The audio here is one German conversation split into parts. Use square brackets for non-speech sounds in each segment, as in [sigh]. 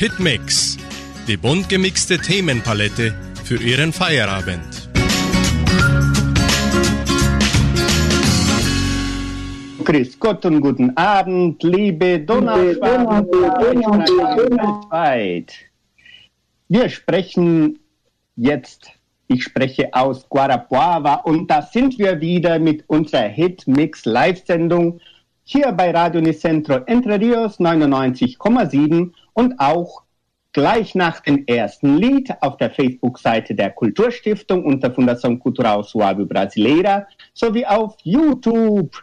Hitmix, die bunt gemixte Themenpalette für Ihren Feierabend. Grüß Gott und guten Abend, liebe weltweit. Wir sprechen jetzt, ich spreche aus Guarapuava und da sind wir wieder mit unserer Hitmix Live-Sendung hier bei Radio Nicentro Entre Rios 99,7 und auch gleich nach dem ersten Lied auf der Facebook-Seite der Kulturstiftung unter Fundação Cultural Suave Brasileira sowie auf YouTube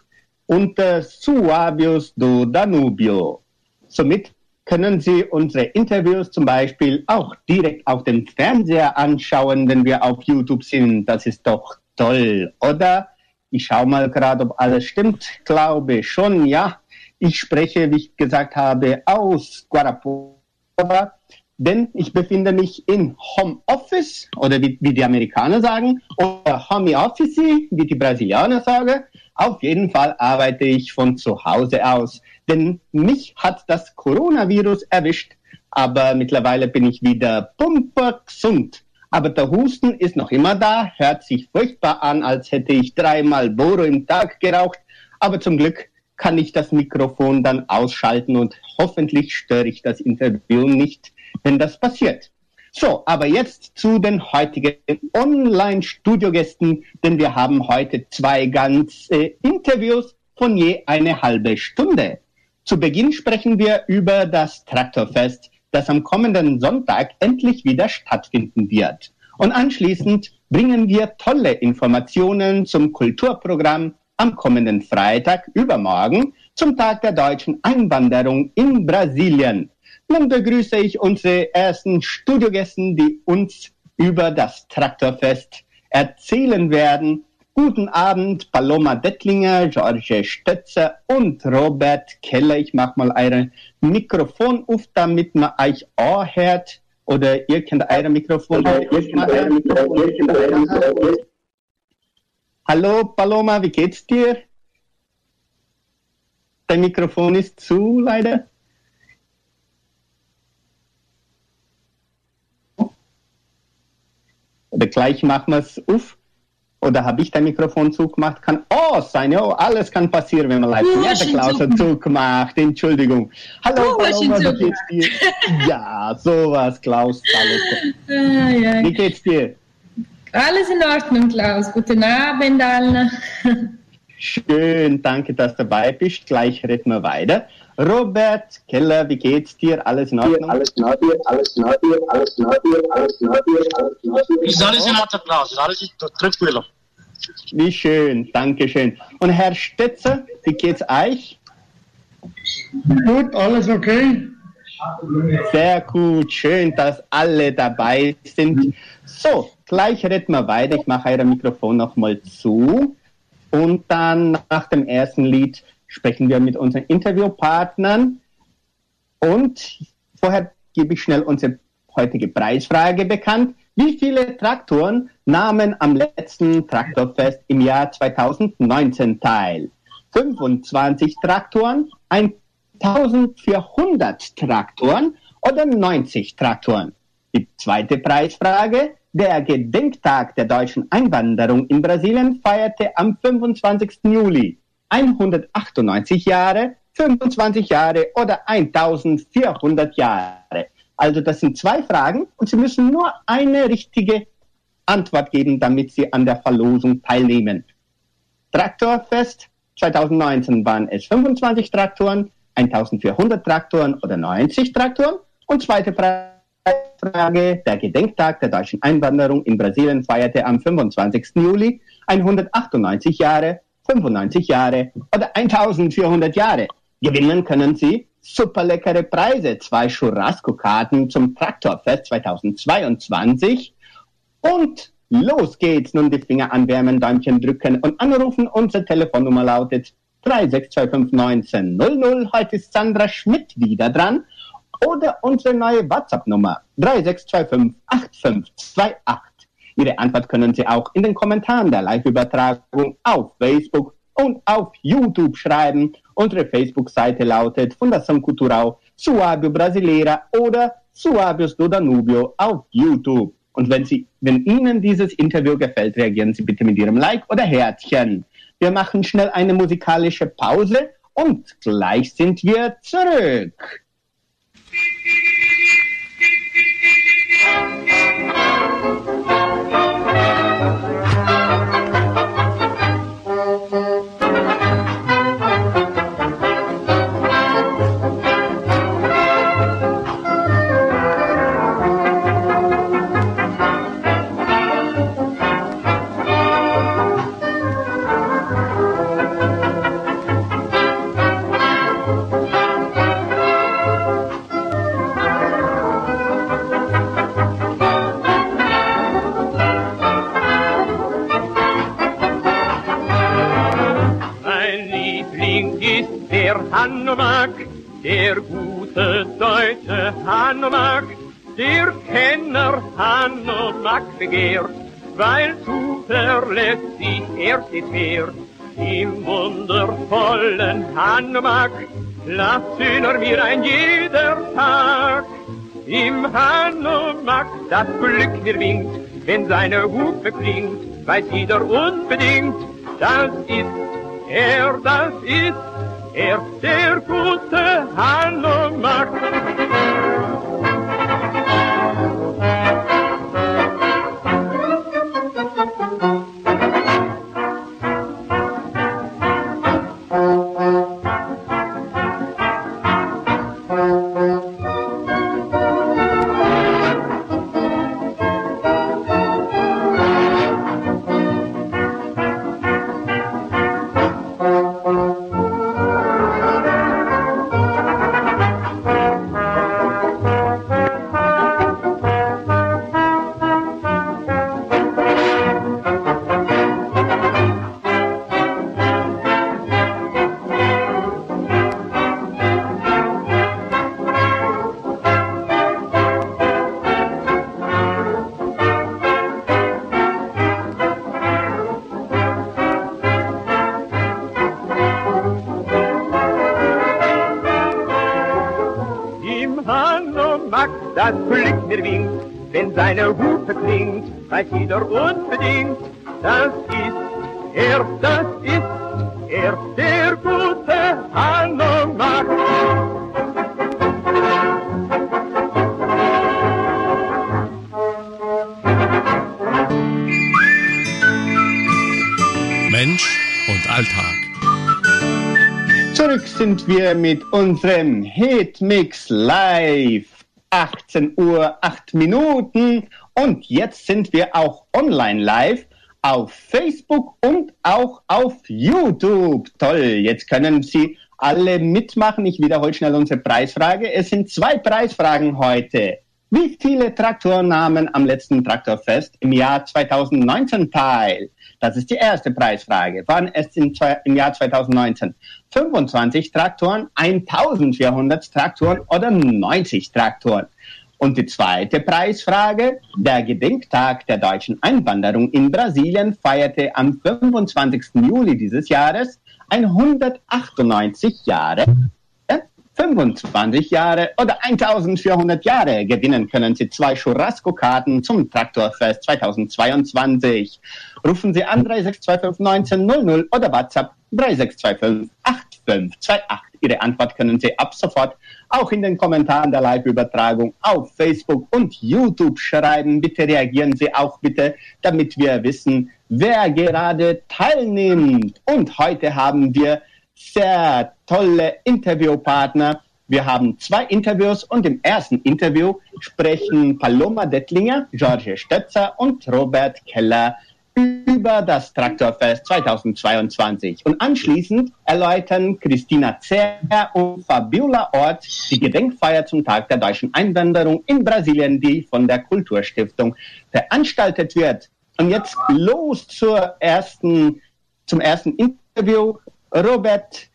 unter Suavios do Danubio. Somit können Sie unsere Interviews zum Beispiel auch direkt auf dem Fernseher anschauen, wenn wir auf YouTube sind. Das ist doch toll, oder? Ich schaue mal gerade, ob alles stimmt. Glaube schon, ja. Ich spreche, wie ich gesagt habe, aus Guarapuava, denn ich befinde mich in Home Office oder wie, wie die Amerikaner sagen oder Home Office, wie die Brasilianer sagen. Auf jeden Fall arbeite ich von zu Hause aus, denn mich hat das Coronavirus erwischt, aber mittlerweile bin ich wieder pumpergesund. Aber der Husten ist noch immer da, hört sich furchtbar an, als hätte ich dreimal Boro im Tag geraucht. Aber zum Glück kann ich das Mikrofon dann ausschalten und hoffentlich störe ich das Interview nicht, wenn das passiert. So, aber jetzt zu den heutigen Online-Studiogästen, denn wir haben heute zwei ganze Interviews von je eine halbe Stunde. Zu Beginn sprechen wir über das Traktorfest das am kommenden Sonntag endlich wieder stattfinden wird. Und anschließend bringen wir tolle Informationen zum Kulturprogramm am kommenden Freitag übermorgen zum Tag der deutschen Einwanderung in Brasilien. Nun begrüße ich unsere ersten Studiogästen, die uns über das Traktorfest erzählen werden. Guten Abend, Paloma Dettlinger, George Stötzer und Robert Keller. Ich mache mal eure Mikrofon auf, damit man euch auch hört. Oder ihr kennt eure Mikrofon. Hallo Paloma, wie geht's dir? Dein Mikrofon ist zu, leider. Oder gleich machen wir es auf. Oder habe ich dein Mikrofon zugemacht? Kann oh sein, oh, alles kann passieren, wenn man live Du Ja, der Klaus hat zugemacht, Entschuldigung. Hallo, ihn Paloma, wie geht's dir? Ja, sowas, Klaus. Hallo. [laughs] Ah, ja. Wie geht's dir? Alles in Ordnung, Klaus. Guten Abend allen. Schön, danke, dass du dabei bist. Gleich reden wir weiter. Robert Keller, wie geht's dir? Alles in Ordnung? alles in Ordnung, alles in Ordnung, alles in Ordnung, alles in Ordnung, alles in Ordnung. Ist alles in Ordnung, Klaus? Ist alles in Trittwiller? Wie schön, danke schön. Und Herr Stetzer, wie geht's euch? Gut, alles okay? Sehr gut, schön, dass alle dabei sind. So, gleich reden wir weiter. Ich mache euer Mikrofon nochmal zu. Und dann nach dem ersten Lied sprechen wir mit unseren Interviewpartnern. Und vorher gebe ich schnell unsere heutige Preisfrage bekannt. Wie viele Traktoren nahmen am letzten Traktorfest im Jahr 2019 teil? 25 Traktoren, 1400 Traktoren oder 90 Traktoren? Die zweite Preisfrage. Der Gedenktag der deutschen Einwanderung in Brasilien feierte am 25. Juli 198 Jahre, 25 Jahre oder 1400 Jahre. Also das sind zwei Fragen und Sie müssen nur eine richtige Antwort geben, damit Sie an der Verlosung teilnehmen. Traktorfest 2019 waren es 25 Traktoren, 1400 Traktoren oder 90 Traktoren. Und zweite Frage, der Gedenktag der deutschen Einwanderung in Brasilien feierte am 25. Juli 198 Jahre, 95 Jahre oder 1400 Jahre. Gewinnen können Sie super leckere Preise, zwei Churrasco-Karten zum Traktorfest 2022 und los geht's. Nun die Finger anwärmen, Däumchen drücken und anrufen. Unsere Telefonnummer lautet 36251900. Heute ist Sandra Schmidt wieder dran. Oder unsere neue WhatsApp-Nummer 36258528. Ihre Antwort können Sie auch in den Kommentaren der Live-Übertragung auf Facebook und auf YouTube schreiben. Unsere Facebook-Seite lautet Fundação Cultural Suábio Brasileira oder Suabius do Danubio auf YouTube. Und wenn, Sie, wenn Ihnen dieses Interview gefällt, reagieren Sie bitte mit Ihrem Like oder Herzchen. Wir machen schnell eine musikalische Pause und gleich sind wir zurück. Thank you. Der Hanomag, der gute deutsche Hanomag, der Kenner Hanomag begehrt, weil zuverlässig er stets fährt. Im wundervollen Hanomag lassen er mir ein jeder Tag. Im Hanomag das Glück mir winkt, wenn seine Hufe klingt, weiß jeder unbedingt, das ist er, das ist er, der gute Hanomag. Im Mensch und Alltag. Zurück sind wir mit unserem Hitmix live. 18 Uhr, 8 Minuten. Und jetzt sind wir auch online live auf Facebook und auch auf YouTube. Toll, jetzt können Sie alle mitmachen. Ich wiederhole schnell unsere Preisfrage. Es sind zwei Preisfragen heute. Wie viele Traktoren nahmen am letzten Traktorfest im Jahr 2019 teil? Das ist die erste Preisfrage. Waren es im, im Jahr 2019 25 Traktoren, 1400 Traktoren oder 90 Traktoren? Und die zweite Preisfrage. Der Gedenktag der deutschen Einwanderung in Brasilien feierte am 25. Juli dieses Jahres 198 Jahre. 25 Jahre oder 1400 Jahre. Gewinnen können Sie zwei Churrasco-Karten zum Traktorfest 2022. Rufen Sie an 3625 1900 oder WhatsApp 3625 8528. Ihre Antwort können Sie ab sofort auch in den Kommentaren der Live-Übertragung auf Facebook und YouTube schreiben. Bitte reagieren Sie auch bitte, damit wir wissen, wer gerade teilnimmt. Und heute haben wir sehr tolle Interviewpartner. Wir haben zwei Interviews und im ersten Interview sprechen Paloma Dettlinger, George Stötzer und Robert Keller über das Traktorfest 2022. Und anschließend erläutern Christina Zer und Fabiola Ort die Gedenkfeier zum Tag der deutschen Einwanderung in Brasilien, die von der Kulturstiftung veranstaltet wird. Und jetzt los zur ersten, zum ersten Interview. Robert,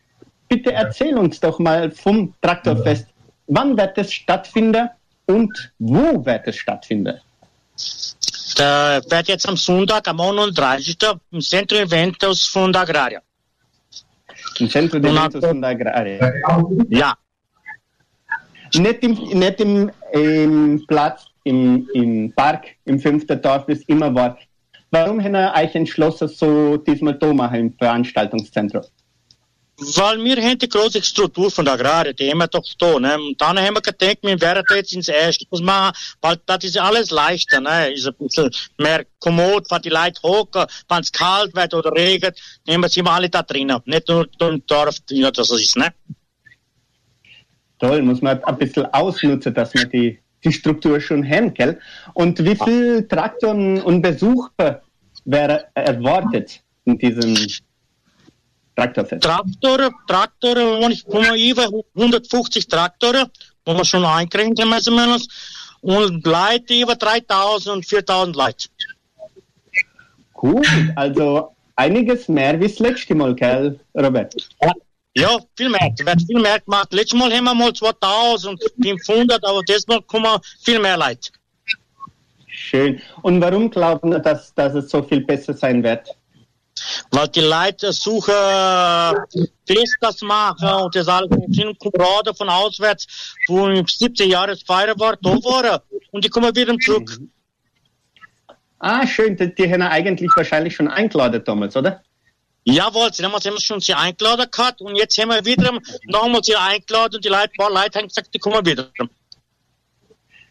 bitte erzähl uns doch mal vom Traktorfest. Wann wird es stattfinden und wo wird es stattfinden? Da wird jetzt am Sonntag, am 31. im Centro Eventos Fundo Agrária. Im Centro de Eventos und Agraria. Ja, Nicht im, nicht im, im Platz, im, im Park, im fünften Dorf, wie es immer war. Warum haben ihr euch entschlossen, so diesmal da machen im Veranstaltungszentrum? Weil wir haben die große Struktur von der wir doch da, ne? Und dann haben wir gedacht, wir werden jetzt ins Erste machen, weil das ist alles leichter, ne? Ist ein bisschen mehr kommod, wenn die Leute hocken, wenn es kalt wird oder regnet, nehmen wir sie mal alle da drinnen. Nicht nur im Dorf, das ist, ne? Toll, muss man ein bisschen ausnutzen, dass man die, die Struktur schon haben, gell? Und wie viel Traktoren und Besucher wäre erwartet in diesem Traktorfest? Traktoren, Traktoren, ich komme über 150 Traktoren, wo wir schon einkriegen, meistens. Und Leute über 3000 und 4000 Leute. Gut, also einiges mehr wie das letzte Mal, gell, Robert? Ja, viel mehr. Wird viel mehr gemacht. Letztes Mal haben wir mal 2500, aber diesmal kommen viel mehr Leute. Schön. Und warum glauben Sie, dass, dass es so viel besser sein wird? Weil die Leute suchen Festas machen und das alles sind Kameraden von auswärts, wo im 17 Jahre Feier war, da waren. Und die kommen wieder zurück. Ah, schön. Die, die haben wir eigentlich wahrscheinlich schon eingeladen damals, oder? Jawohl, damals haben wir schon sie eingeladen gehabt und jetzt haben wir wieder nochmal sie eingeladen und die Leute, paar Leute haben gesagt, die kommen wieder.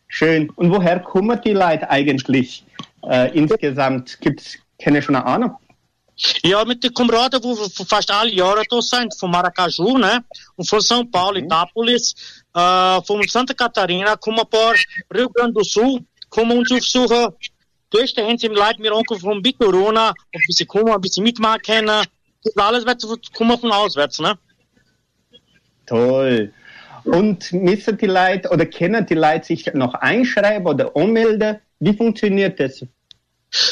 Schön. Und woher kommen die Leute eigentlich äh, insgesamt? Gibt es keine schon eine Ahnung? Ja, mit den Kameraden, wo wo fast alle Jahre da sind, von Maracaju, ne? Und von São Paulo, Itápolis, äh, von Santa Catarina, kommen ein paar Rio Grande do Sul, kommen uns aufsuchen. Durch die Hände Leute mir Onkel von Bicorona, ein bisschen kommen, ein bisschen mitmachen können. Das alles wird kommen von auswärts, ne? Toll. Und müssen die Leute oder können die Leute sich noch einschreiben oder anmelden? Wie funktioniert das?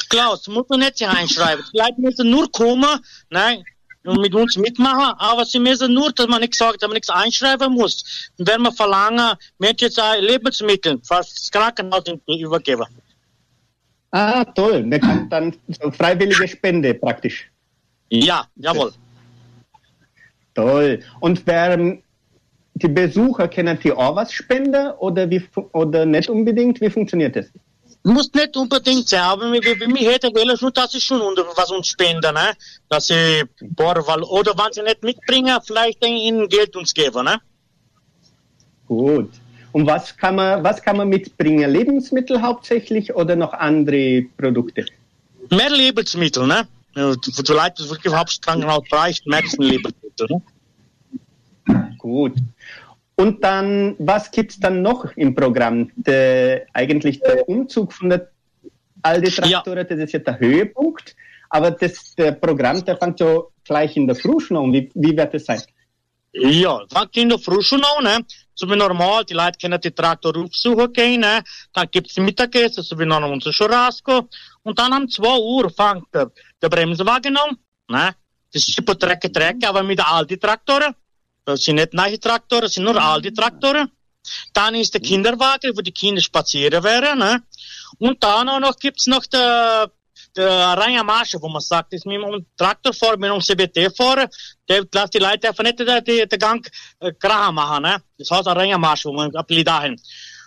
Klaus, muss man nicht sich einschreiben. Die Leute müssen nur kommen, ne? Und mit uns mitmachen, aber sie müssen nur, dass man nicht sagt, dass man nichts einschreiben muss. Und wenn man verlangen, auch Lebensmittel, fast das Krankenhaus übergeben. Ah, toll. Kann dann so freiwillige Spende praktisch. Ja, jawohl. Toll. Und wären die Besucher, können die auch was spenden oder, wie, oder nicht unbedingt? Wie funktioniert das? Muss nicht unbedingt sein, aber wir, wir, hätten wollen schon, dass sie schon was uns spenden, ne? Dass sie, weil, oder wenn sie nicht mitbringen, vielleicht ihnen Geld uns geben, ne? Gut. Und was kann man, was kann man mitbringen? Lebensmittel hauptsächlich oder noch andere Produkte? Mehr Lebensmittel, ne? Leute, die wirklich Hauptkrankenhaus braucht, mehr Lebensmittel, ne? Gut. Und dann, was gibt's dann noch im Programm? Der, eigentlich der Umzug von der Aldi Traktoren, das ist ja der Höhepunkt. Aber das Programm, der fängt so gleich in der Früh schon an. Wie, wie wird das sein? Ja, fängt in der Früh schon an, ne? So wie normal, die Leute können die Traktor aufsuchen gehen, ne? Dann gibt's die Mittagessen, so wie normal unser Churrasco. Und dann um 2 Uhr fängt der, der Bremsenwagen an, ne? Das ist super Trecke, Trecke, aber mit Aldi-Traktoren. Das sind nicht neue Traktoren, das sind nur Aldi-Traktoren. Dann ist der Kinderwagen, wo die Kinder spazieren werden, ne? Und dann auch noch gibt's noch der, der Reihenmarsche, wo man sagt, ist mit einem Traktor vor, mit einem CBT vor, der lässt die Leute einfach nicht den, den, den Gang äh, gerade machen, ne? Das heißt ein Reihenmarsch, wo man ab dahin.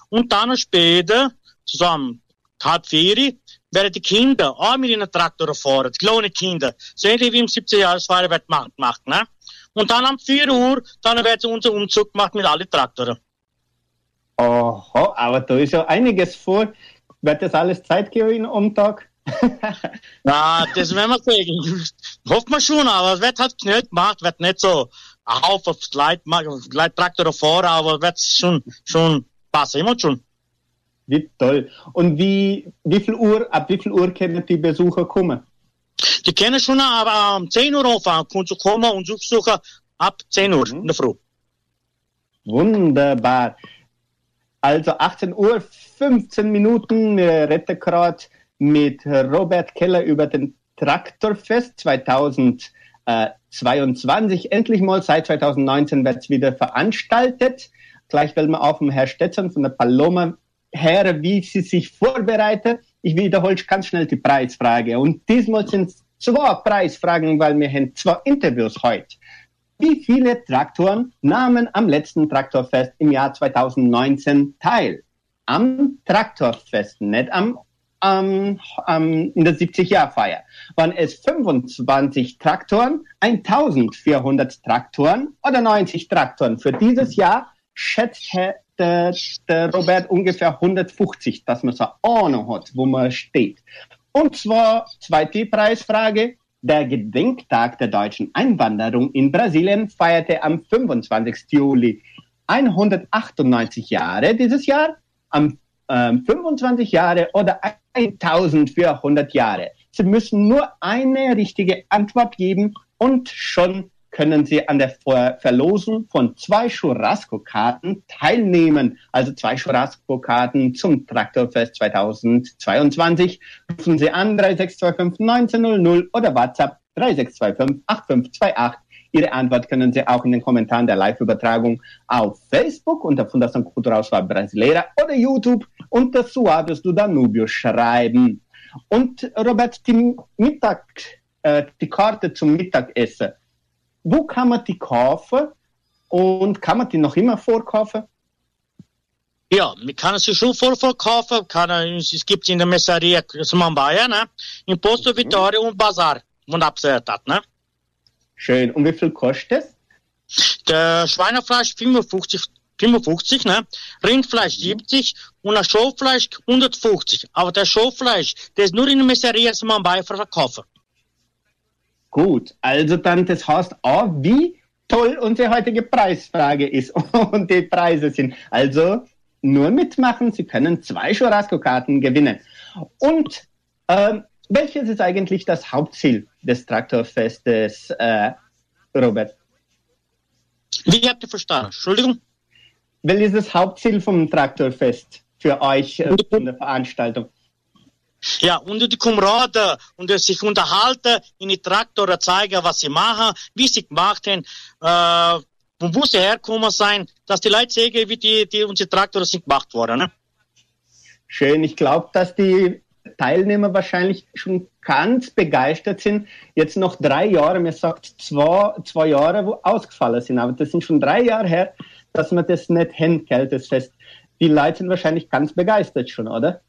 Und dann später, zusammen, halb vier, werden die Kinder auch mit ihren Traktoren fahren, die kleinen Kinder. So ähnlich wie im 17 Jahresfeier wird gemacht, gemacht, ne? Und dann um 4 Uhr, dann wird unser Umzug gemacht mit allen Traktoren. Aha, aber da ist ja einiges vor. Wird das alles Zeit gehen am Tag? [laughs] Ja, das werden wir sehen. [laughs] Hofft man schon, aber es wird halt schnell gemacht, wird nicht so Leute, Leute Traktoren fahren, aber wird schon, schon passen, immer schon. Wie toll. Und wie, wie viel Uhr, ab wie viel Uhr können die Besucher kommen? Die können schon aber um 10 Uhr anfangen, können zu kommen und suchen ab 10 Uhr in der Früh. Wunderbar. Also 18 Uhr, 15 Minuten. Wir reden gerade mit Robert Keller über den Traktorfest 2022. Endlich mal seit 2019 wird es wieder veranstaltet. Gleich will man auf dem Herr Stetzern von der Paloma her, wie sie sich vorbereitet. Ich wiederhole ganz schnell die Preisfrage. Und diesmal sind es zwei Preisfragen, weil wir haben zwei Interviews heute. Wie viele Traktoren nahmen am letzten Traktorfest im Jahr 2019 teil? Am Traktorfest, nicht am, am, am in der 70-Jahr-Feier. Waren es 25 Traktoren, 1400 Traktoren oder 90 Traktoren? Für dieses Jahr schätzt der, der Robert ungefähr 150, dass man so Ahnung hat, wo man steht. Und zwar zweite Preisfrage. Der Gedenktag der deutschen Einwanderung in Brasilien feierte am 25. Juli 198 Jahre dieses Jahr, am äh, 25 Jahre oder 1400 Jahre. Sie müssen nur eine richtige Antwort geben und schon können Sie an der Ver Verlosung von zwei Churrasco-Karten teilnehmen. Also zwei Churrasco-Karten zum Traktorfest 2022. Rufen Sie an 3625 1900 oder WhatsApp 3625 8528. Ihre Antwort können Sie auch in den Kommentaren der Live-Übertragung auf Facebook unter Fundação Cultural Suave Brasileira oder YouTube unter Suaves do Danubio schreiben. Und Robert, die Mittag, äh, die Karte zum Mittagessen, wo kann man die kaufen und kann man die noch immer vorkaufen? Ja, man kann sie schon voll verkaufen, kann, es gibt in der Messeria Samambaia, ne? in Posto Mhm. Vitória und Bazar, abgehört hat, ne? Schön. Und wie viel kostet es? Der Schweinefleisch 55, 55 ne? Rindfleisch 70 und das Schaffleisch 150. Aber das Schaffleisch, das ist nur in der Messeria Samambaia verkaufen. Gut, also dann, das heißt auch, wie toll unsere heutige Preisfrage ist [laughs] und die Preise sind. Also nur mitmachen, Sie können zwei Churrasco-Karten gewinnen. Und ähm, welches ist eigentlich das Hauptziel des Traktorfestes, äh, Robert? Wie habt ihr verstanden? Entschuldigung? Welches ist das Hauptziel vom Traktorfest für euch äh, von der Veranstaltung? Ja, und die Kameraden und die sich unterhalten, in die Traktoren zeigen, was sie machen, wie sie gemacht haben, äh, von wo sie herkommen sein, dass die Leute sehen, wie die, die unsere Traktoren sind gemacht worden. Ne? Schön. Ich glaube, dass die Teilnehmer wahrscheinlich schon ganz begeistert sind. Jetzt noch drei Jahre, mir sagt zwei, zwei Jahre, wo ausgefallen sind, aber das sind schon drei Jahre her, dass man das nicht hinkelt, das Fest. Die Leute sind wahrscheinlich ganz begeistert schon, oder?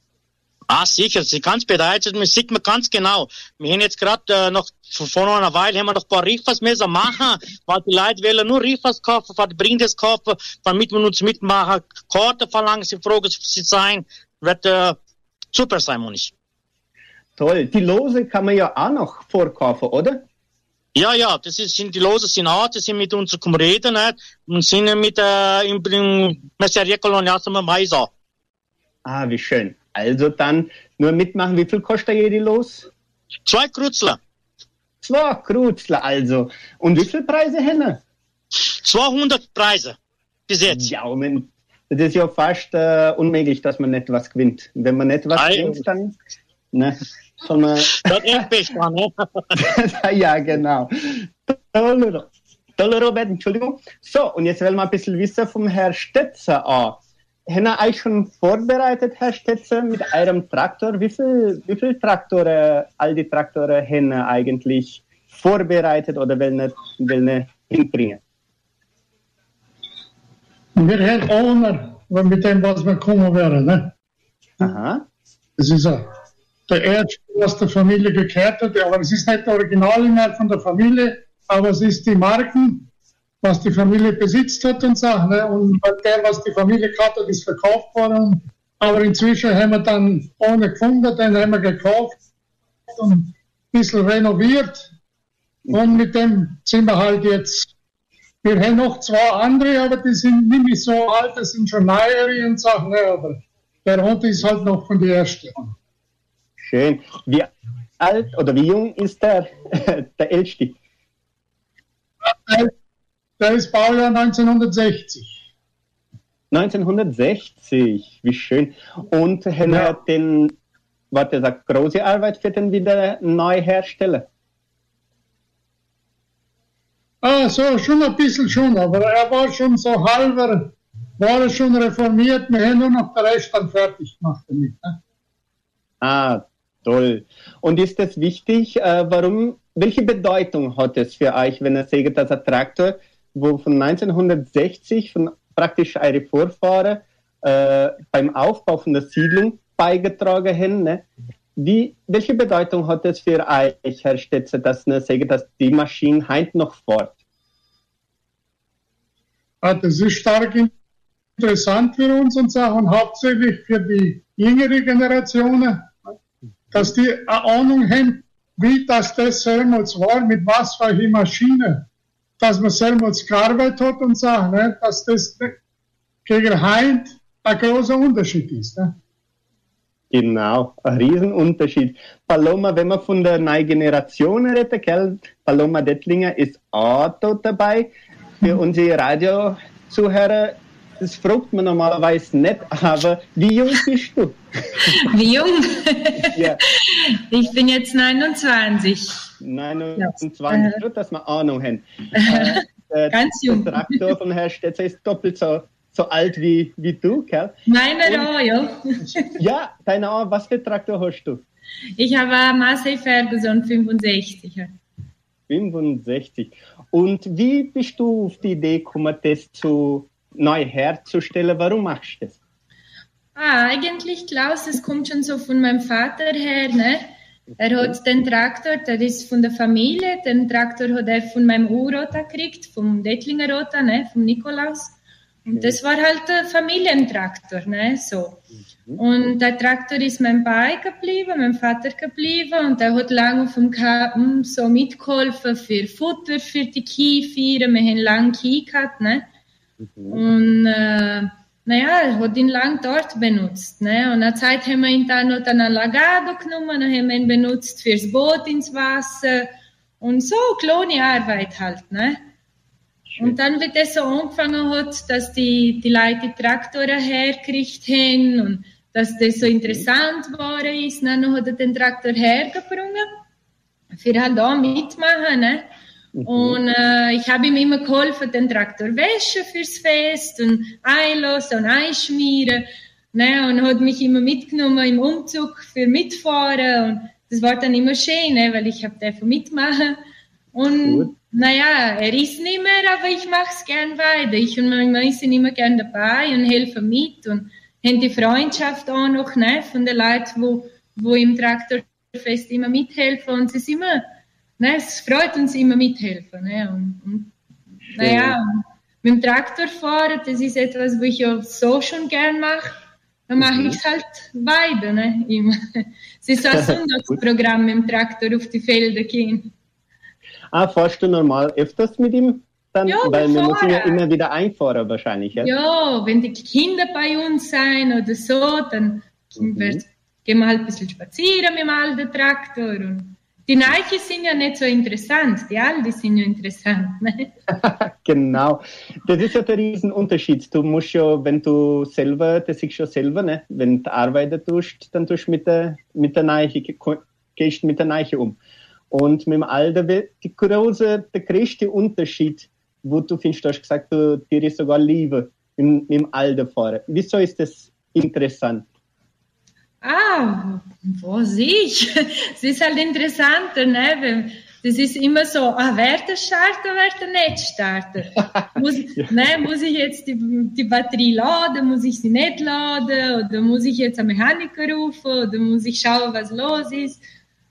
Ah, sicher, sie ganz begeistert, man sieht man ganz genau. Wir haben jetzt gerade äh, noch vor einer Weile haben wir noch ein paar Riffas müssen machen, weil die Leute wollen nur Riffas kaufen, die bringen das kaufen, damit wir uns mitmachen, Karten verlangen, sie fragen, sie sein, wird äh, super sein, Monisch. Toll. Die Lose kann man ja auch noch vorkaufen, oder? Ja, ja, das ist, sind die Lose sind auch, die sind mit uns zum Reden, nicht? Und sind mit, äh, im, im Messeria zum Mais auch. Ah, wie schön. Also dann nur mitmachen. Wie viel kostet jede Los? Zwei Krutzler. Zwei Krutzler also. Und wie viele Preise haben 200 Preise. Bis jetzt. Ja, Moment. Das ist ja fast äh, unmöglich, dass man nicht was gewinnt. Wenn man nicht was Ei. gewinnt, dann ne, soll man... Das ist dran, ne? [laughs] ja, genau. Toll, toll, Robert, Entschuldigung. So, und jetzt wollen wir ein bisschen wissen vom Herrn Stetzer an. Ihr euch schon vorbereitet, Herr Stetzer, mit eurem Traktor? Wie viel, wie viel Traktore, all die Traktore ihr eigentlich vorbereitet oder wollen ihr, wollen ihr hinbringen? Wir hätten weil mit dem, was wir kommen wäre, ne? Aha. Das ist ja der erste, was der Familie gekehrt hat, aber es ist nicht der Original mehr von der Familie, aber es ist die Marken, was die Familie besitzt hat und so, ne? Und der, was die Familie gehabt hat, ist verkauft worden. Aber inzwischen haben wir dann ohne gefunden, den haben wir gekauft und ein bisschen renoviert. Und mit dem sind wir halt jetzt wir haben noch zwei andere, aber die sind nicht mehr so alt, das sind schon neuere und Sachen, ne, aber der Hund ist halt noch von der ersten. Schön. Wie alt oder wie jung ist der, [laughs] der Älteste? Der, der ist Baujahr 1960. 1960, wie schön. Und haben Ja. er den, was er sagt, große Arbeit für den wieder neu herstellen? Ah, so, schon ein bisschen schon, aber er war schon so halber, war er schon reformiert, wir haben nur noch den Rest dann fertig gemacht damit. Ne? Ah, toll. Und ist das wichtig? Äh, warum welche Bedeutung hat es für euch, wenn ihr sagt, dass ein Traktor, wo von 1960 von praktisch eure Vorfahren äh, beim Aufbau von der Siedlung beigetragen haben, ne? Wie, welche Bedeutung hat es für euch, Herr Stetzer, dass ihr sagt, dass die Maschine heute noch fährt? Ah, das ist stark interessant für uns und Sachen, hauptsächlich für die jüngere Generationen, dass die eine Ahnung haben, wie das das damals war, mit was für eine Maschine, dass man damals gearbeitet hat und sagt, ne, dass das gegen heute ein großer Unterschied ist. Ne? Genau, ein Riesenunterschied. Paloma, wenn man von der neuen Generation redet, gell? Paloma Dettlinger ist auch dort dabei. Für unsere Radiozuhörer, das fragt man normalerweise nicht, aber wie jung bist du? [laughs] Wie jung? [laughs] Ja. Ich bin jetzt 29. 29, Ja. nur dass wir Ahnung haben. [laughs] Äh, der, Ganz jung. Der Traktor von Herrn Stetzer ist doppelt so, so alt wie, wie du, gell? Meiner auch, ja. Ja, deine Ahnung, was für Traktor hast du? Ich habe Massey Ferguson 65. ja. 65. Und wie bist du auf die Idee gekommen, das zu neu herzustellen? Warum machst du das? Ah, eigentlich, Klaus, das kommt schon so von meinem Vater her, ne? Er hat den Traktor, der ist von der Familie, den Traktor hat er von meinem Urota gekriegt, vom Dettlinger Rota, ne, vom Nikolaus. Und das war halt der Familientraktor, ne, so. Und der Traktor ist mein Pai geblieben, mein Vater geblieben und der hat lange auf dem Kappen so mitgeholfen für Futter, für die Kiefer, wir haben lange Kie gehabt, ne. Und äh, naja, er hat ihn lang dort benutzt. Ne? Und eine Zeit haben wir ihn dann noch an Lagado genommen, dann haben wir ihn benutzt fürs Boot ins Wasser und so kleine Arbeit halt. Ne? Und dann, wie das so angefangen hat, dass die, die Leute die Traktoren hergekriegt haben und dass das so interessant geworden ist, dann hat er den Traktor hergebracht, für halt da mitmachen. Ne? Und äh, ich habe ihm immer geholfen, den Traktor wäschen fürs Fest und einlassen und einschmieren. Ne? Und hat mich immer mitgenommen im Umzug für mitfahren. Und das war dann immer schön, ne? weil ich habe davon mitmachen. Und Gut. naja, er ist nicht mehr, aber ich mache es gern weiter. Ich und meine Mann sind immer gern dabei und helfen mit und haben die Freundschaft auch noch ne? von den Leuten, wo, wo im Traktorfest immer mithelfen. Und sie sind immer ne, es freut uns immer mithelfen. Ne? Und, und, naja, und mit dem Traktor fahren, das ist etwas, was ich ja so schon gern mache. Dann mache ich es halt weiter. Ne? Immer. [laughs] Es ist so ein [laughs] Sonntagsprogramm mit dem Traktor auf die Felder gehen. Ah, fährst du normal öfters mit ihm? Dann, Ja, weil wir müssen ja immer wieder einfahren wahrscheinlich, ja? Ja, wenn die Kinder bei uns sein oder so, dann wird, gehen wir halt ein bisschen spazieren mit dem alten Traktor. Und die Neiche sind ja nicht so interessant, die alten sind ja interessant. [laughs] Ne? [laughs] Genau. Das ist ja der Riesenunterschied. Du musst ja, wenn du selber, das ist ja selber, ne? wenn du arbeiten tust, dann tust du mit der, mit der ge- gehst mit der Neiche um. Und mit dem Alter, die große, der größte Unterschied, wo du findest, du hast gesagt, du, dir ist sogar Liebe mit, mit dem Alter fahren. Wieso ist das interessant? Ah, was ich? [laughs] Es ist halt interessanter, ne? Das ist immer so, ah, wer der startet, wer der nicht startet. [laughs] Muss, ne, muss ich jetzt die, die Batterie laden, muss ich sie nicht laden, oder muss ich jetzt einen Mechaniker rufen, oder muss ich schauen, was los ist.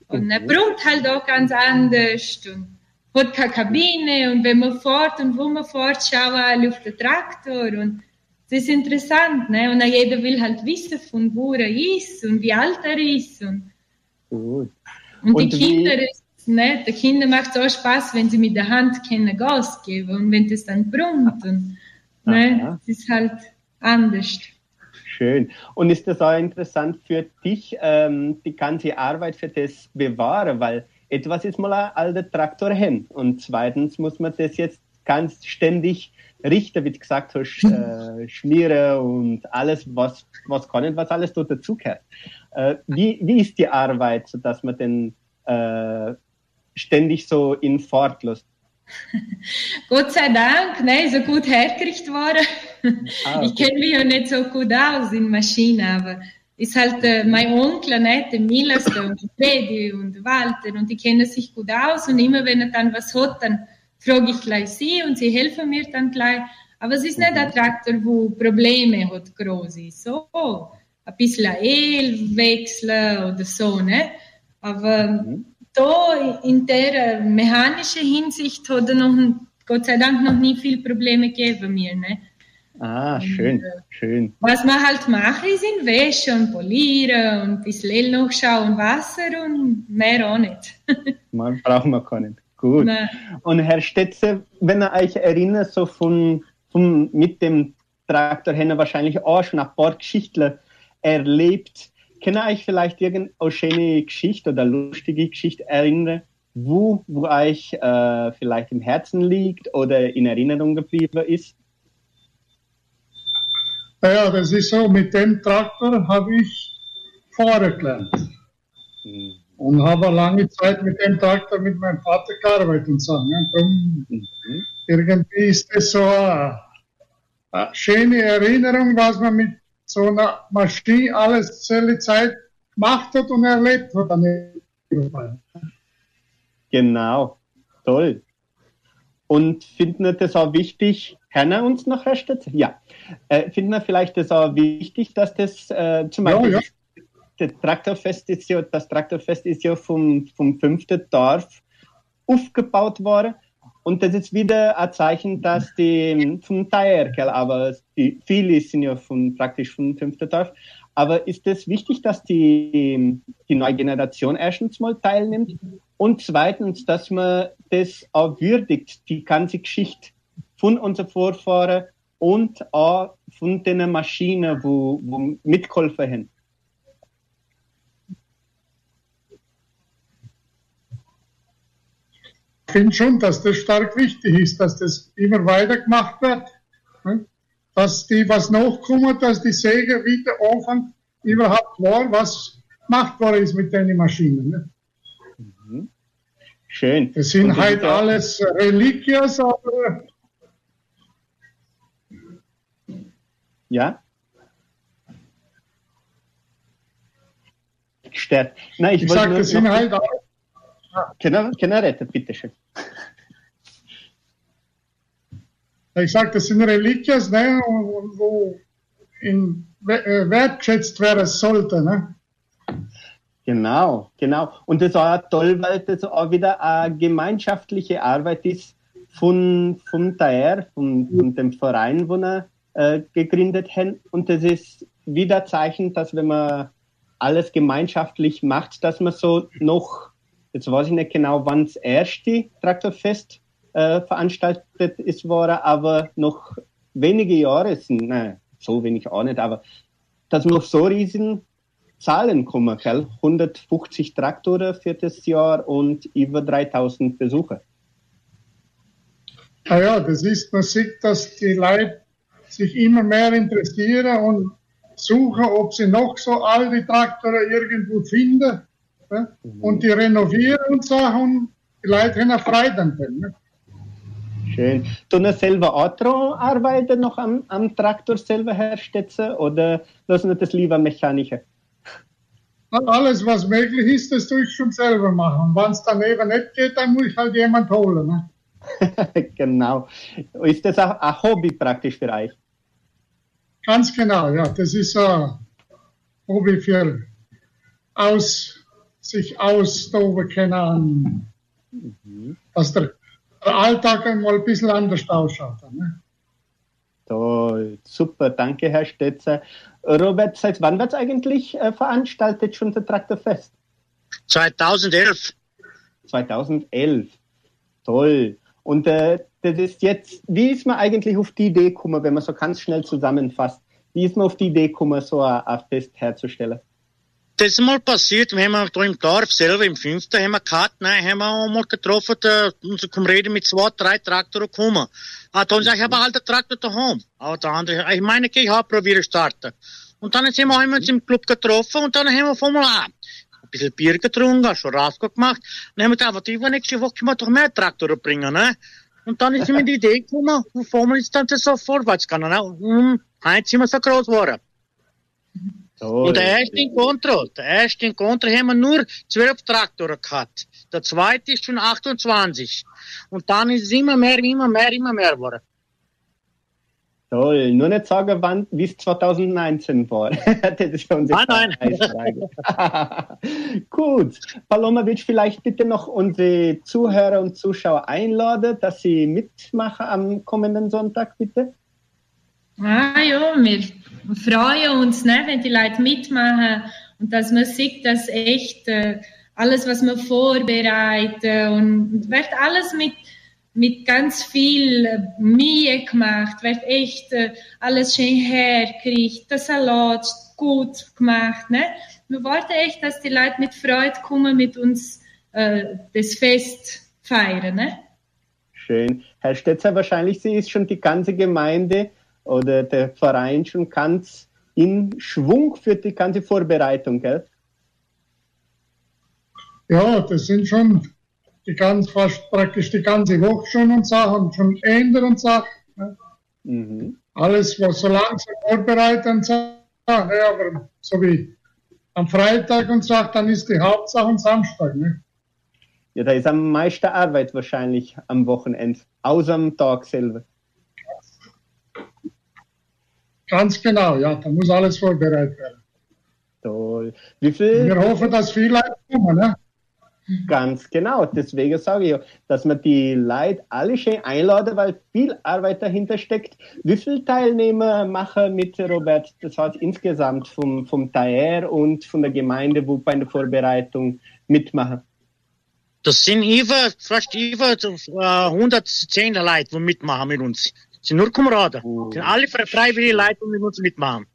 Und er brummt halt auch ganz anders und hat keine Kabine und wenn man fährt und wo man fährt, schauen auf den Traktor und das ist interessant, ne? Und jeder will halt wissen, von wo er ist und wie alt er ist. Und, Gut. und, Und die Kinder, ist, ne? Den Kindern macht es auch Spaß, wenn sie mit der Hand können Gas geben und wenn das dann brummt. Und, ne? Das ist halt anders. Schön. Und ist das auch interessant für dich, ähm, die ganze Arbeit für das Bewahren? Weil etwas ist mal ein alter Traktor hin und zweitens muss man das jetzt ganz ständig richten, wie du gesagt hast, [laughs] äh, schmieren und alles, was, was kann und was alles dort dazugehört. Äh, wie, wie ist die Arbeit, sodass man den äh, ständig so in Fahrt lässt? [laughs] Gott sei Dank, ne, er gut hergerichtet worden. Ah, [laughs] Ich kenne mich ja nicht so gut aus in Maschinen, aber ist halt äh, mein Onkel, ne, der Milas und Freddy und Walter und die kennen sich gut aus und immer wenn er dann was hat, dann frage ich gleich sie und sie helfen mir dann gleich. Aber es ist nicht ein Traktor, wo Probleme hat, groß ist. So, ein bisschen El wechseln oder so, ne? Aber mhm. da in der mechanischen Hinsicht hat er noch, Gott sei Dank, noch nie viele Probleme gegeben mir, ne? Ah, schön, und, äh, schön. Was man halt macht, ist in Wäsche und polieren und ein bisschen noch schauen, Wasser und mehr auch nicht. [laughs] man braucht man keinen. Gut. Nein. Und Herr Stetze, wenn ihr euch erinnert, so von, von mit dem Traktor haben wir wahrscheinlich auch schon ein paar Geschichten erlebt. Könnt ihr euch vielleicht irgendeine schöne Geschichte oder lustige Geschichte erinnern, wo, wo euch äh, vielleicht im Herzen liegt oder in Erinnerung geblieben ist? Ja, das ist so, mit dem Traktor habe ich fahren gelernt. Mhm. Und habe lange Zeit mit dem Traktor mit meinem Vater gearbeitet und so. Ne? Darum, mhm. Irgendwie ist das so eine, eine, schöne Erinnerung, was man mit so einer Maschine alles zur Zeit gemacht hat und erlebt hat. Genau, toll. Und finden wir das auch wichtig, wir uns noch Herstedt? Ja. Äh, finden wir vielleicht das auch wichtig, dass das äh, zum Beispiel ja, ja. Das Traktorfest ist ja, das Traktorfest ist ja vom, vom fünften Dorf aufgebaut worden. Und das ist wieder ein Zeichen, dass die vom Teierkel, aber die, viele sind ja von, praktisch vom fünften Dorf. Aber ist es das wichtig, dass die, die neue Generation erstens mal teilnimmt und zweitens, dass man das auch würdigt, die ganze Geschichte von unseren Vorfahren und auch von den Maschinen, wo, wo mitgeholfen haben. Ich finde schon, dass das stark wichtig ist, dass das immer weiter gemacht wird. Ne? Dass die, was nachkommt, dass die Säge wieder anfangen, überhaupt war, was gemacht worden ist mit den Maschinen. Ne? Mhm. Schön. Das sind halt alles Reliquias, aber Ja? Gestört. Nein, ich, ich sage, das sind halt auch. Können retten, bitteschön. Ich sage, das sind Reliquias, ne, wo in, äh, wertschätzt werden sollte. Ne? Genau, genau. Und das ist auch toll, weil das auch wieder eine gemeinschaftliche Arbeit ist von, von TR, von, von dem Verein, wo er äh, gegründet haben. Und das ist wieder Zeichen, dass wenn man alles gemeinschaftlich macht, dass man so noch, jetzt weiß ich nicht genau, wann das erste Traktorfest äh, veranstaltet ist worden, aber noch wenige Jahre sind, nein, so wenig auch nicht, aber dass noch so riesen Zahlen kommen, gell? 150 Traktoren für das Jahr und über 3000 Besucher. Ah ja, das ist, man sieht, dass die Leute sich immer mehr interessieren und suchen, ob sie noch so alte Traktoren irgendwo finden ne? und die renovieren und Sachen. Die Leute haben Freude. Ne? Schön. Tun Sie selber auch arbeiten, noch am, am Traktor selber herstellen oder lassen Sie das lieber Mechaniker? Alles, was möglich ist, das tue ich schon selber machen. Wenn es dann eben nicht geht, dann muss ich halt jemand holen. Ne? [laughs] genau. Ist das auch ein Hobby praktisch für euch? Ganz genau, ja. Das ist ein Hobby für aus, sich austoben können, mhm. dass der, der, Alltag einmal ein bisschen anders ausschaut. Ne? Toll, super, danke Herr Stetzer. Robert, seit wann wird es eigentlich äh, veranstaltet, schon der Traktorfest? 2011. 2011, toll. Und äh, das ist jetzt, wie ist man eigentlich auf die Idee gekommen, wenn man so ganz schnell zusammenfasst, wie ist man auf die Idee gekommen, so ein, ein Fest herzustellen? Das ist mal passiert, wir haben da im Dorf selber im Fünften haben wir gehabt, nein, haben wir mal getroffen, da, unsere Komrade mit zwei, drei Traktoren gekommen. Ah, dann sag ich, ich habe einen Traktor daheim. Aber der andere, ich meine, ich habe probiert starten. Und dann sind wir uns im Club getroffen und dann haben wir von mal an ein bisschen Bier getrunken, schon Rasko gemacht. Und dann haben wir gedacht, die nächste Woche können wir doch mehr Traktoren bringen, ne? Und dann ist mir die Idee gekommen, man jetzt dann so vorwärts kann. Ne? Und heute sind wir so groß geworden. Toll. Und der erste Encontro, der erste Encontro haben wir nur zwölf Traktoren gehabt. Der zweite ist schon 28. Und dann ist es immer mehr, immer mehr, immer mehr geworden. Toll. Nur nicht sagen, wann, wie es 2019 war. [laughs] das ist unsere Nein, nein. Preisfrage. [laughs] Gut. Paloma, willst du vielleicht bitte noch unsere Zuhörer und Zuschauer einladen, dass sie mitmachen am kommenden Sonntag, bitte? Ah ja, wir freuen uns, ne, wenn die Leute mitmachen und dass man sieht, dass echt äh, alles, was wir vorbereiten und, und wird alles mit, mit ganz viel äh, Mühe gemacht, wird echt äh, alles schön herkriegt, der Salat gut gemacht. Ne? Wir wollten echt, dass die Leute mit Freude kommen, mit uns äh, das Fest feiern. Ne? Schön. Herr Stetzer, wahrscheinlich Sie ist schon die ganze Gemeinde oder der Verein schon ganz in Schwung für die ganze Vorbereitung, gell? Ja, das sind schon die ganz, fast praktisch die ganze Woche schon und Sachen, schon ändern und Sachen. Ne? Mhm. Alles, was so langsam vorbereitet und Sachen, ja, aber so wie am Freitag und Sachen, dann ist die Hauptsache am Samstag. Ne? Ja, da ist am meisten Arbeit wahrscheinlich am Wochenende, außer am Tag selber. Ganz genau, ja, da muss alles vorbereitet werden. Toll. Wie viel? Wir hoffen, dass viele Leute kommen. Ne? Ganz genau. Deswegen sage ich ja, dass man die Leute alle schön einladen, weil viel Arbeit dahinter steckt. Wie viele Teilnehmer machen mit Robert, das heißt insgesamt vom, vom TAER und von der Gemeinde, wo bei der Vorbereitung mitmachen? Das sind über, fast über äh, 110 Leute, die mitmachen mit uns. Sind nur Kameraden. Oh. Das sind alle freiwillige Leute, die mit uns mitmachen.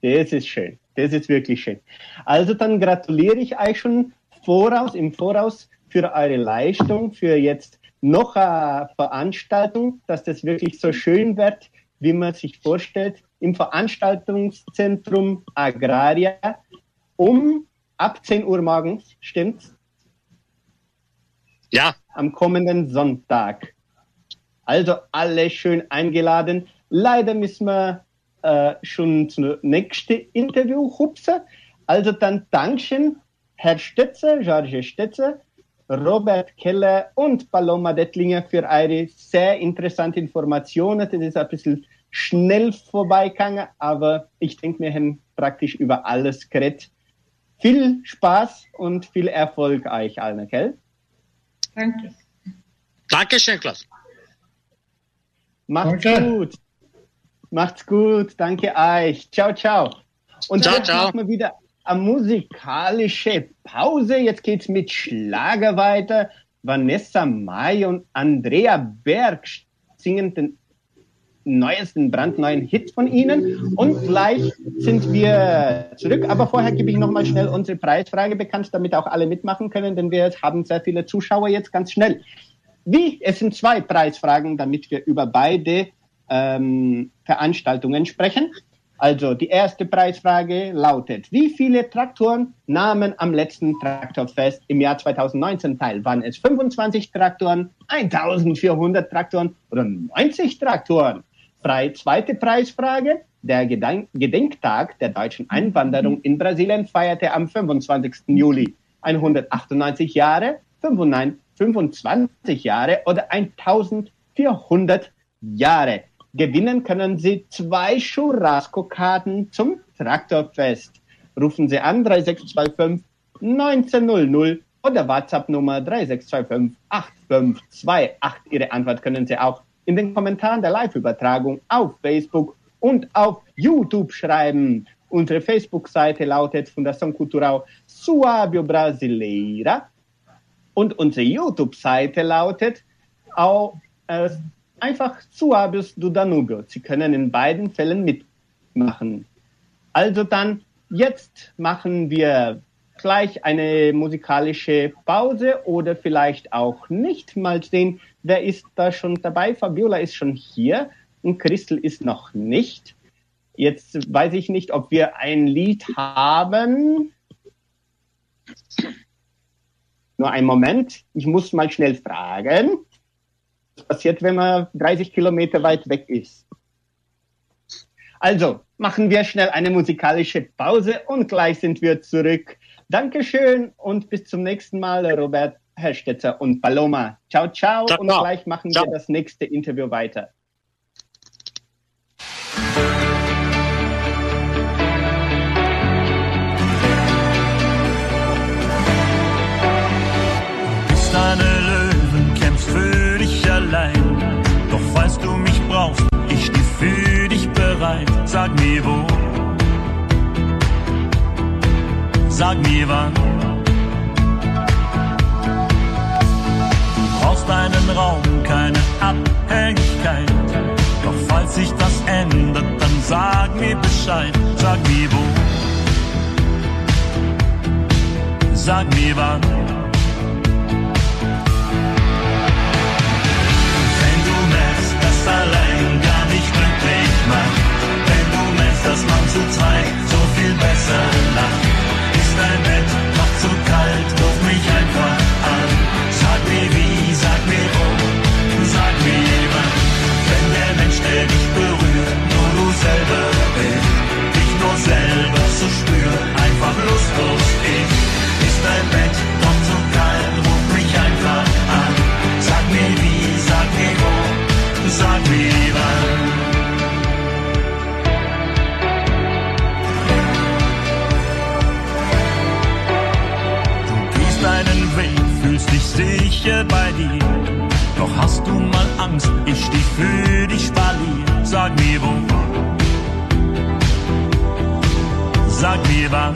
Das ist schön. Das ist wirklich schön. Also dann gratuliere ich euch schon voraus, im Voraus für eure Leistung, für jetzt noch eine Veranstaltung, dass das wirklich so schön wird, wie man sich vorstellt, im Veranstaltungszentrum Agraria um ab 10 Uhr morgens, stimmt's? Ja, Am kommenden Sonntag. Also alle schön eingeladen. Leider müssen wir äh, schon zum nächsten Interview hupsen. Also dann Dankeschön, Herr Stetzer, George Stetzer, Robert Keller und Paloma Dettlinger für eure sehr interessanten Informationen. Das ist ein bisschen schnell vorbeigegangen, aber ich denke, wir haben praktisch über alles geredet. Viel Spaß und viel Erfolg euch allen, gell? Danke. Dankeschön, Klaus. Macht's Danke. gut. Macht's gut. Danke euch. Ciao, ciao. Und Ciao, jetzt ciao. machen wir wieder eine musikalische Pause. Jetzt geht's mit Schlager weiter. Vanessa Mai und Andrea Berg singen den neuesten, brandneuen Hit von ihnen. Und gleich sind wir zurück. Aber vorher gebe ich nochmal schnell unsere Preisfrage bekannt, damit auch alle mitmachen können, denn wir haben sehr viele Zuschauer jetzt ganz schnell. Wie? Es sind zwei Preisfragen, damit wir über beide ähm, Veranstaltungen sprechen. Also die erste Preisfrage lautet, wie viele Traktoren nahmen am letzten Traktorfest im Jahr 2019 teil? Waren es 25 Traktoren, 1400 Traktoren oder 90 Traktoren? Frei zweite Preisfrage. Der Gedenk Gedenktag der deutschen Einwanderung in Brasilien feierte am 25. Juli 198 Jahre, 95 25 Jahre oder 1400 Jahre. Gewinnen können Sie zwei Churrasco-Karten zum Traktorfest. Rufen Sie an 3625 1900 oder WhatsApp-Nummer 3625 8528. Ihre Antwort können Sie auch in den Kommentaren der Live-Übertragung auf Facebook und auf YouTube schreiben. Unsere Facebook-Seite lautet Fundação Cultural Suábio Brasileira und unsere YouTube-Seite lautet auch äh, einfach Suabius do Danubio. Sie können in beiden Fällen mitmachen. Also dann, jetzt machen wir gleich eine musikalische Pause oder vielleicht auch nicht. Mal sehen, wer ist da schon dabei? Fabiola ist schon hier und Christel ist noch nicht. Jetzt weiß ich nicht, ob wir ein Lied haben. Nur einen Moment, ich muss mal schnell fragen. Was passiert, wenn man 30 Kilometer weit weg ist? Also, machen wir schnell eine musikalische Pause und gleich sind wir zurück. Dankeschön und bis zum nächsten Mal, Robert Herrstetzer und Paloma. Ciao, ciao, Ciao, und gleich machen Ciao. wir das nächste Interview weiter. Bereit. Sag mir wo, sag mir wann. Du brauchst einen Raum, keine Abhängigkeit. Doch falls sich das ändert, dann sag mir Bescheid. Sag mir wo, sag mir wann. Dass man zu zweit so viel besser lacht, ist dein Bett noch zu kalt, ruf mich einfach an. Sag mir wie, sag mir wo, sag mir wann. Wenn der Mensch, der dich berührt, nur du selber bist, dich nur selber zu spüren, einfach lustlos ist, ist dein Bett sicher bei dir. Doch hast du mal Angst, ich steh für dich spalier. Sag mir wo, sag mir wann.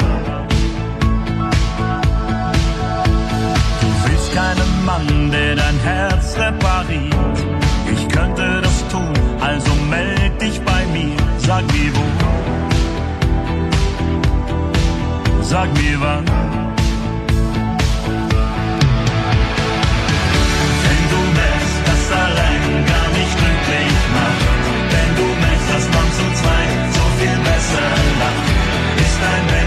Du willst keinen Mann, der dein Herz repariert. Ich könnte das tun, also meld dich bei mir. Sag mir wo, sag mir wann. Viel besser lacht, ist dein Bett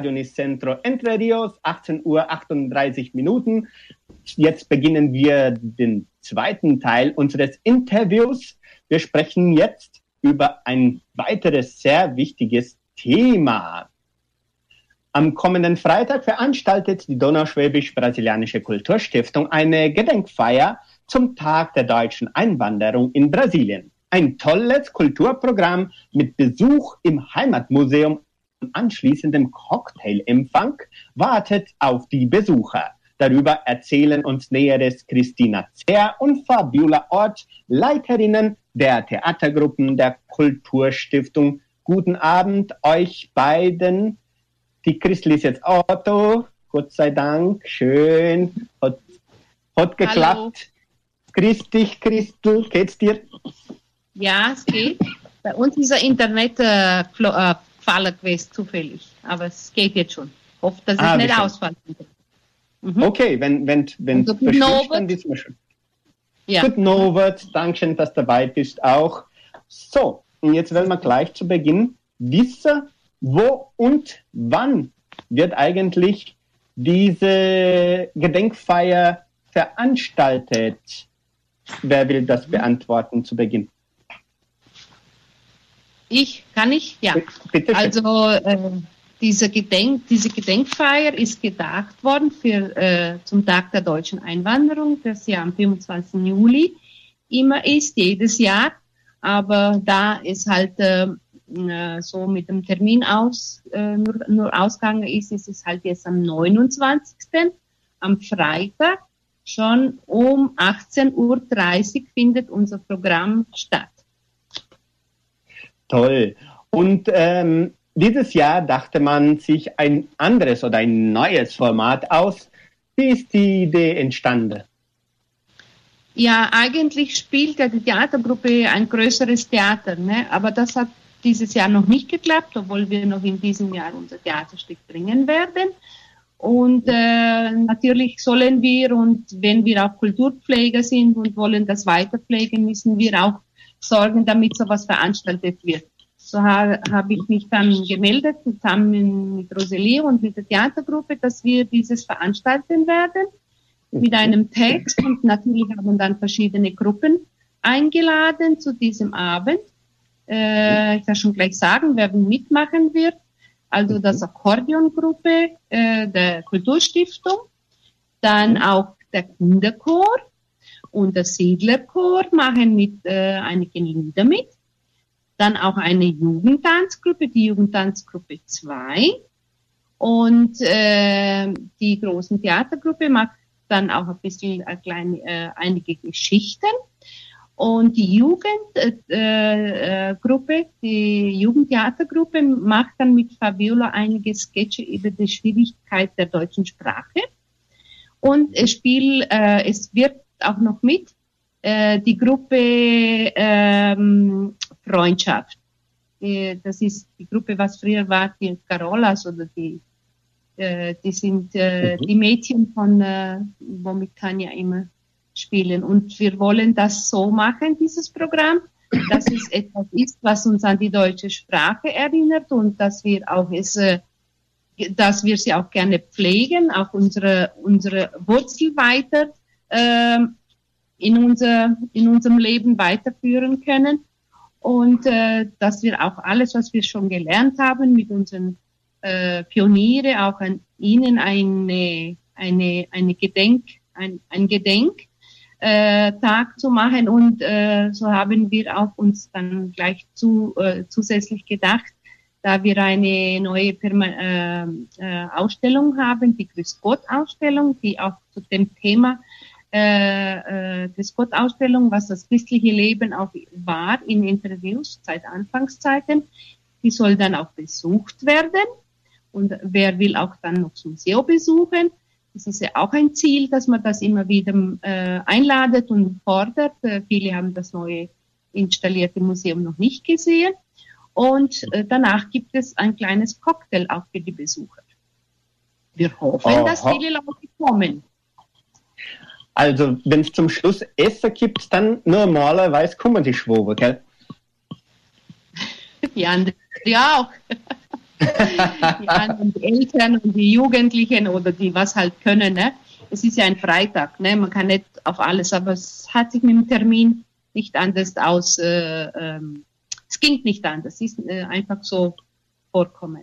Radio Nicentro Entre Rios, 18 Uhr 38 Minuten. Jetzt beginnen wir den zweiten Teil unseres Interviews. Wir sprechen jetzt über ein weiteres sehr wichtiges Thema. Am kommenden Freitag veranstaltet die Donauschwäbisch-Brasilianische Kulturstiftung eine Gedenkfeier zum Tag der deutschen Einwanderung in Brasilien. Ein tolles Kulturprogramm mit Besuch im Heimatmuseum anschließendem Cocktailempfang wartet auf die Besucher. Darüber erzählen uns Näheres Christina Zehr und Fabiola Ort, Leiterinnen der Theatergruppen der Kulturstiftung. Guten Abend euch beiden. Die Christel ist jetzt Otto. Gott sei Dank. Schön. Hat, hat geklappt. Grüß dich, Christel. Geht's dir? Ja, es geht. Bei uns ist ein Internet äh, gewesen, zufällig. Aber es geht jetzt schon. Hoffe, dass es Ah, wie nicht schön. ausfällt. Mhm. Okay, wenn, wenn, wenn Also, guten Abend. dann wissen wir schon. Ja. Guten Abend, Dankeschön, dass du dabei bist auch. So, und jetzt werden wir gleich zu Beginn wissen, wo und wann wird eigentlich diese Gedenkfeier veranstaltet? Wer will das beantworten zu Beginn? Ich, kann ich? Ja. Bitte schön. Also äh, diese, Gedenk, diese Gedenkfeier ist gedacht worden für, äh, zum Tag der deutschen Einwanderung, das ja am 25. Juli immer ist, jedes Jahr. Aber da es halt äh, äh, so mit dem Termin aus, äh, nur, nur ausgegangen ist, ist es halt jetzt am 29. am Freitag schon um 18.30 Uhr findet unser Programm statt. Toll. Und ähm, dieses Jahr dachte man sich ein anderes oder ein neues Format aus. Wie ist die Idee entstanden? Ja, eigentlich spielt ja die Theatergruppe ein größeres Theater, ne? aber das hat dieses Jahr noch nicht geklappt, obwohl wir noch in diesem Jahr unser Theaterstück bringen werden. Und äh, natürlich sollen wir, und wenn wir auch Kulturpfleger sind und wollen das weiterpflegen, müssen wir auch sorgen, damit sowas veranstaltet wird. So ha habe ich mich dann gemeldet, zusammen mit Rosalie und mit der Theatergruppe, dass wir dieses veranstalten werden mit einem Text. Und natürlich haben dann verschiedene Gruppen eingeladen zu diesem Abend. Äh, ich kann schon gleich sagen, wer mitmachen wird. Also das Akkordeongruppe äh, der Kulturstiftung, dann auch der Kinderchor und der Siedlerchor machen mit äh, einigen Lieder mit. Dann auch eine Jugendtanzgruppe, die Jugendtanzgruppe 2. Und äh, die großen Theatergruppe macht dann auch ein bisschen eine kleine, äh, einige Geschichten. Und die Jugendgruppe, äh, äh, Gruppe, die Jugendtheatergruppe macht dann mit Fabiola einige Sketche über die Schwierigkeit der deutschen Sprache. Und es spielt, äh, es wird auch noch mit äh, die Gruppe ähm, Freundschaft. Äh, das ist die Gruppe, was früher war, die Carolas oder die, äh, die sind äh, mhm. die Mädchen von, äh, womit Tanja immer spielen. Und wir wollen das so machen, dieses Programm, dass es [clears throat] etwas ist, was uns an die deutsche Sprache erinnert und dass wir auch es, äh, dass wir sie auch gerne pflegen, auch unsere, unsere Wurzel weiter in, unser, in unserem Leben weiterführen können. Und äh, dass wir auch alles, was wir schon gelernt haben mit unseren äh, Pioniere, auch an ihnen eine, eine, eine Gedenk, ein, ein Gedenk äh, zu machen. Und äh, so haben wir auch uns dann gleich zu, äh, zusätzlich gedacht, da wir eine neue Perma äh, äh, Ausstellung haben, die Grüß Gott Ausstellung, die auch zu dem Thema äh, äh, Grüß Gott Ausstellung, was das christliche Leben auch war in Interviews seit Anfangszeiten, die soll dann auch besucht werden und wer will auch dann noch zum Museum besuchen. Das ist ja auch ein Ziel, dass man das immer wieder äh, einladet und fordert. Äh, viele haben das neue installierte Museum noch nicht gesehen. Und äh, danach gibt es ein kleines Cocktail auch für die Besucher. Wir hoffen, Aha. dass viele Leute kommen. Also, wenn es zum Schluss Essen gibt, dann normalerweise kommen die Schwoben, gell? Die anderen ja auch. [laughs] die anderen die Eltern und die Jugendlichen oder die was halt können. Ne? Es ist ja ein Freitag, ne? man kann nicht auf alles, aber es hat sich mit dem Termin nicht anders aus. Äh, ähm, es ging nicht anders, es ist äh, einfach so vorkommen.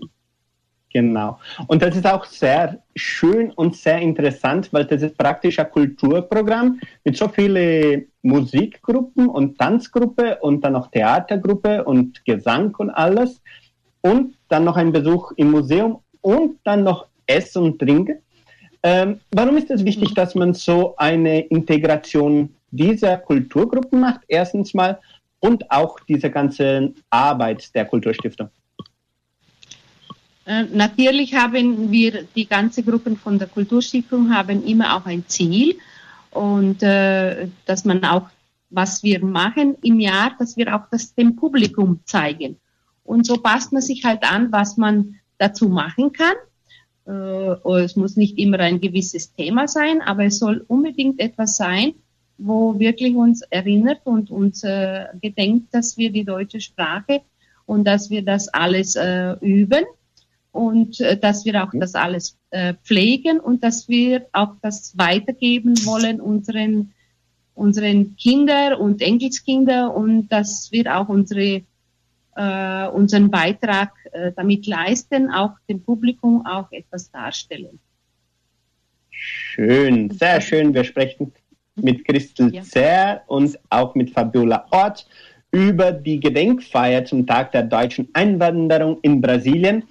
Genau. Und das ist auch sehr schön und sehr interessant, weil das ist praktisch ein Kulturprogramm mit so vielen Musikgruppen und Tanzgruppe und dann noch Theatergruppe und Gesang und alles. Und dann noch ein Besuch im Museum und dann noch Essen und Trinken. Ähm, warum ist es wichtig, dass man so eine Integration dieser Kulturgruppen macht? Erstens mal und auch diese ganze Arbeit der Kulturstiftung. Äh, Natürlich haben wir, die ganze Gruppen von der Kulturstiftung haben immer auch ein Ziel und äh, dass man auch, was wir machen im Jahr, dass wir auch das dem Publikum zeigen. Und so passt man sich halt an, was man dazu machen kann. Äh, es muss nicht immer ein gewisses Thema sein, aber es soll unbedingt etwas sein, wo wirklich uns erinnert und uns äh, gedenkt, dass wir die deutsche Sprache und dass wir das alles äh, üben und äh, dass wir auch das alles äh, pflegen und dass wir auch das weitergeben wollen unseren unseren Kinder und Enkelskinder und dass wir auch unsere äh, unseren Beitrag äh, damit leisten, auch dem Publikum auch etwas darstellen. Schön, sehr schön. Wir sprechen mit Christel ja. Zer und auch mit Fabiola Ort über die Gedenkfeier zum Tag der deutschen Einwanderung in Brasilien,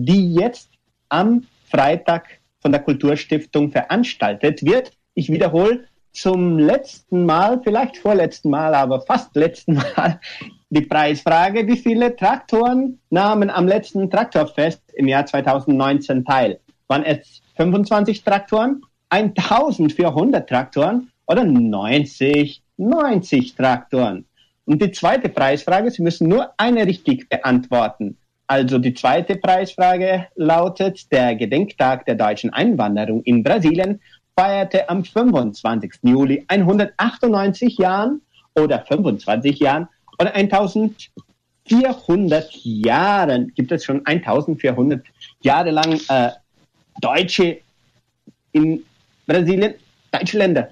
die jetzt am Freitag von der Kulturstiftung veranstaltet wird. Ich wiederhole zum letzten Mal, vielleicht vorletzten Mal, aber fast letzten Mal [laughs] die Preisfrage. Wie viele Traktoren nahmen am letzten Traktorfest im Jahr 2019 teil? Waren es 25 Traktoren, 1400 Traktoren oder 90, 90 Traktoren? Und die zweite Preisfrage, Sie müssen nur eine richtig beantworten. Also die zweite Preisfrage lautet, der Gedenktag der deutschen Einwanderung in Brasilien feierte am 25. Juli 198 Jahren oder 25 Jahren oder 1400 Jahren. Gibt es schon 1400 Jahre lang äh, Deutsche in Brasilien, deutsche Länder.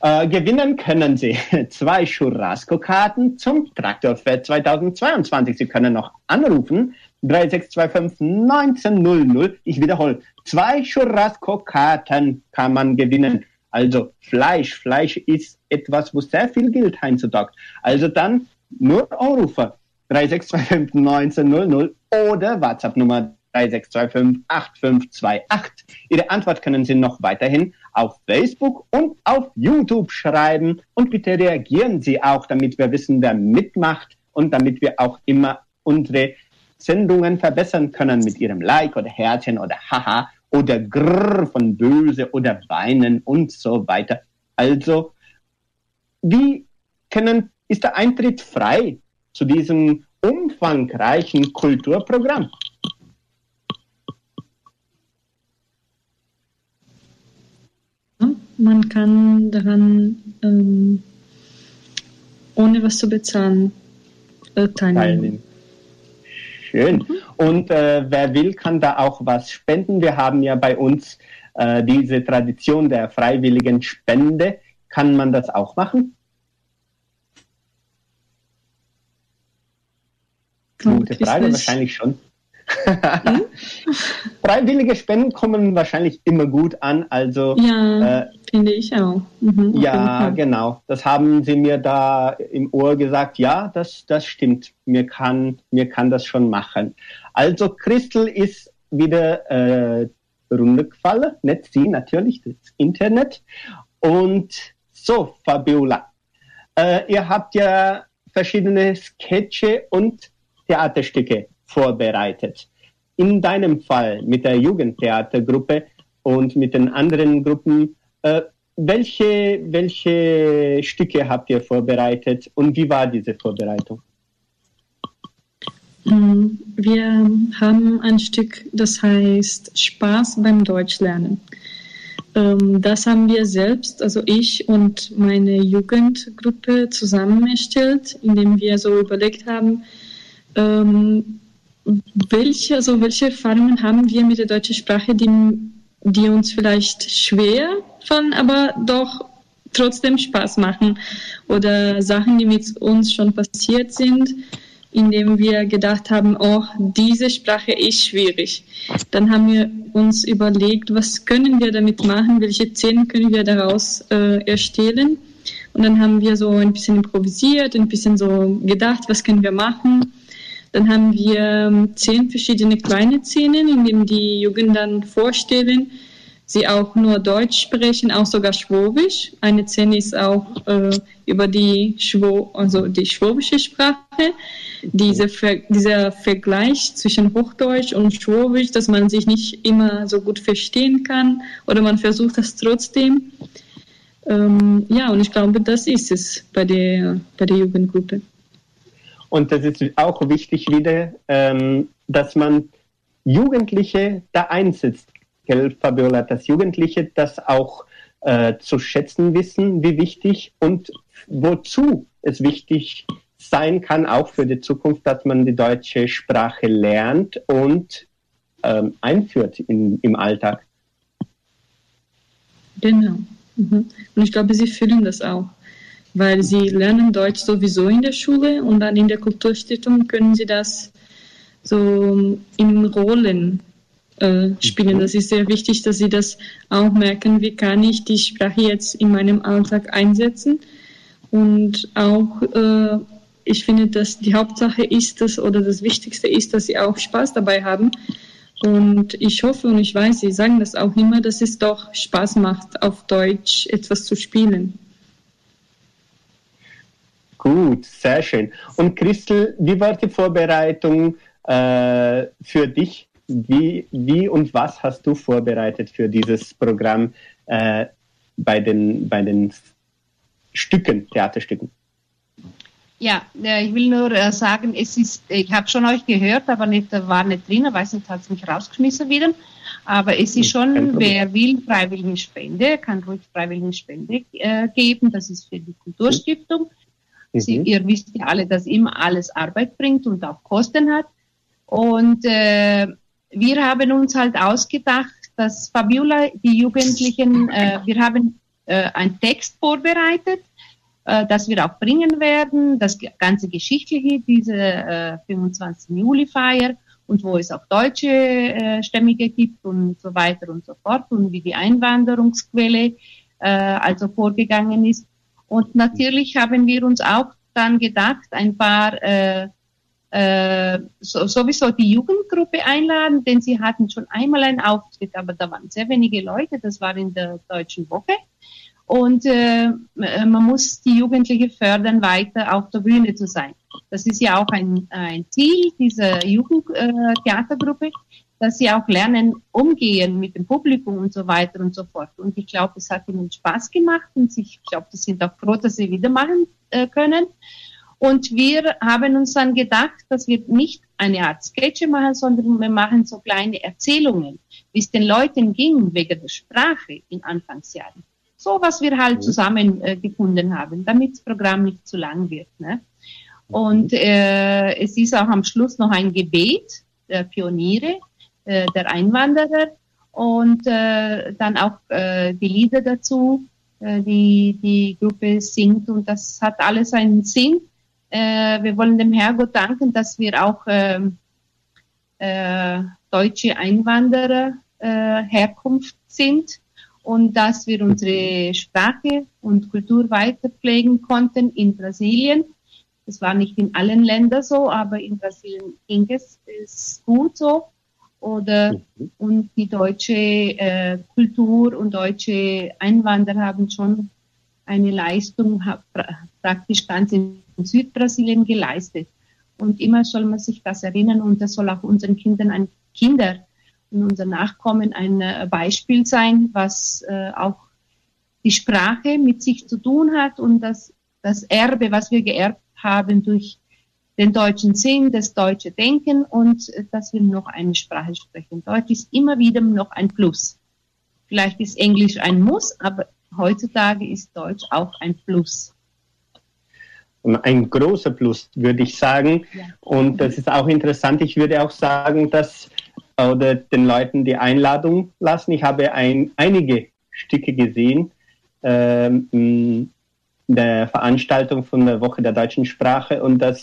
Äh, gewinnen können Sie [laughs] zwei Churrasco-Karten zum Traktorfest 2022. Sie können noch anrufen 3625 1900. Ich wiederhole, zwei Churrasco-Karten kann man gewinnen. Also Fleisch. Fleisch ist etwas, wo sehr viel Geld heutzutage. Also dann nur anrufen. 3625 1900 oder WhatsApp-Nummer 3625 8528. Ihre Antwort können Sie noch weiterhin auf Facebook und auf YouTube schreiben. Und bitte reagieren Sie auch, damit wir wissen, wer mitmacht und damit wir auch immer unsere Sendungen verbessern können mit Ihrem Like oder Herzchen oder Haha oder Grrr von Böse oder Weinen und so weiter. Also, wie können, ist der Eintritt frei zu diesem umfangreichen Kulturprogramm? Man kann daran ähm, ohne was zu bezahlen äh, teilnehmen. Schön. Mhm. Und äh, wer will, kann da auch was spenden. Wir haben ja bei uns äh, diese Tradition der freiwilligen Spende. Kann man das auch machen? Gute Frage, wahrscheinlich schon. Hm? [laughs] Freiwillige Spenden kommen wahrscheinlich immer gut an. Also ja, äh, finde ich auch. Mhm, ja, genau. Das haben sie mir da im Ohr gesagt. Ja, das, das stimmt. Mir kann, mir kann das schon machen. Also Christel ist wieder äh, runtergefallen. Nicht sie, natürlich, das Internet. Und so, Fabiola, äh, ihr habt ja verschiedene Sketche und Theaterstücke vorbereitet. In deinem Fall mit der Jugendtheatergruppe und mit den anderen Gruppen, äh, welche, welche Stücke habt ihr vorbereitet und wie war diese Vorbereitung? Mm, wir haben ein Stück, das heißt Spaß beim Deutschlernen. Ähm, das haben wir selbst, also ich und meine Jugendgruppe zusammen erstellt, indem wir so überlegt haben, ähm, welche, also welche Erfahrungen haben wir mit der deutschen Sprache, die, die uns vielleicht schwer fallen, aber doch trotzdem Spaß machen? Oder Sachen, die mit uns schon passiert sind, indem wir gedacht haben, oh, diese Sprache ist schwierig. Dann haben wir uns überlegt, was können wir damit machen, welche Szenen können wir daraus äh, erstellen. Und dann haben wir so ein bisschen improvisiert, ein bisschen so gedacht, was können wir machen. Dann haben wir ähm, zehn verschiedene kleine Szenen, in denen die Jugend dann vorstellen, sie auch nur Deutsch sprechen, auch sogar Schwäbisch. Eine Szene ist auch äh, über die, Schwo also die schwäbische Sprache. Diese Ver dieser Vergleich zwischen Hochdeutsch und Schwäbisch, dass man sich nicht immer so gut verstehen kann oder man versucht das trotzdem. Ähm, ja, und ich glaube, das ist es bei der, bei der Jugendgruppe. Und das ist auch wichtig wieder, ähm, dass man Jugendliche da einsetzt, gell, Fabiola, dass Jugendliche das auch äh, zu schätzen wissen, wie wichtig und wozu es wichtig sein kann, auch für die Zukunft, dass man die deutsche Sprache lernt und ähm, einführt in, im Alltag. Genau. Mhm. Und ich glaube, sie fühlen das auch, weil sie lernen Deutsch sowieso in der Schule und dann in der Kulturstiftung können sie das so in Rollen äh, spielen. Das ist sehr wichtig, dass sie das auch merken, wie kann ich die Sprache jetzt in meinem Alltag einsetzen. Und auch, äh, ich finde, dass die Hauptsache ist das oder das Wichtigste ist, dass sie auch Spaß dabei haben. Und ich hoffe und ich weiß, Sie sagen das auch immer, dass es doch Spaß macht, auf Deutsch etwas zu spielen. Gut, sehr schön. Und Christel, wie war die Vorbereitung äh, für dich? Wie, wie und was hast du vorbereitet für dieses Programm äh, bei, den, bei den Stücken, Theaterstücken? Ja, äh, ich will nur äh, sagen, es ist, ich habe schon euch gehört, aber nicht, war nicht drin, weiß nicht, hat es mich rausgeschmissen wieder. Aber es ist schon, wer will, freiwillige Spende, kann ruhig freiwillige Spende äh, geben. Das ist für die Kulturstiftung. Mhm. Sie, ihr wisst ja alle, dass immer alles Arbeit bringt und auch Kosten hat. Und äh, wir haben uns halt ausgedacht, dass Fabiola, die Jugendlichen, äh, wir haben äh, einen Text vorbereitet, äh, das wir auch bringen werden, das ganze Geschichtliche, diese äh, 25. Juli-Feier und wo es auch deutsche äh, Stämmige gibt und so weiter und so fort und wie die Einwanderungsquelle äh, also vorgegangen ist. Und natürlich haben wir uns auch dann gedacht, ein paar äh, äh, so, sowieso die Jugendgruppe einladen, denn sie hatten schon einmal einen Auftritt, aber da waren sehr wenige Leute, das war in der deutschen Woche. Und äh, man muss die Jugendlichen fördern, weiter auf der Bühne zu sein. Das ist ja auch ein, ein Ziel dieser Jugendtheatergruppe, äh, dass sie auch lernen, umgehen mit dem Publikum und so weiter und so fort. Und ich glaube, es hat ihnen Spaß gemacht und ich glaube, die sind auch froh, dass sie wieder machen äh, können. Und wir haben uns dann gedacht, dass wir nicht eine Art Sketche machen, sondern wir machen so kleine Erzählungen, wie es den Leuten ging wegen der Sprache in Anfangsjahren. So, was wir halt zusammen äh, gefunden haben, damit das Programm nicht zu lang wird. Ne? Und äh, es ist auch am Schluss noch ein Gebet der Pioniere, äh, der Einwanderer und äh, dann auch äh, die Lieder dazu, äh, die die Gruppe singt und das hat alles einen Sinn äh, wir wollen dem Herrgott danken, dass wir auch äh, äh, deutsche Einwanderer äh, Herkunft sind und dass wir unsere Sprache und Kultur weiter pflegen konnten in Brasilien. Das war nicht in allen Ländern so, aber in Brasilien ging es ist gut so. Oder und die deutsche äh, Kultur und deutsche Einwanderer haben schon eine Leistung praktisch ganz in Südbrasilien geleistet. Und immer soll man sich das erinnern und das soll auch unseren Kindern, ein Kinder und unser Nachkommen ein äh, Beispiel sein, was äh, auch die Sprache mit sich zu tun hat und das, das Erbe, was wir geerbt haben durch den deutschen Sinn, das deutsche Denken und äh, dass wir noch eine Sprache sprechen. Deutsch ist immer wieder noch ein Plus. Vielleicht ist Englisch ein Muss, aber heutzutage ist Deutsch auch ein Plus ein großer Plus, würde ich sagen. Ja. Und das ist auch interessant. Ich würde auch sagen, dass oder den Leuten die Einladung lassen. Ich habe ein, einige Stücke gesehen ähm, in der Veranstaltung von der Woche der deutschen Sprache und das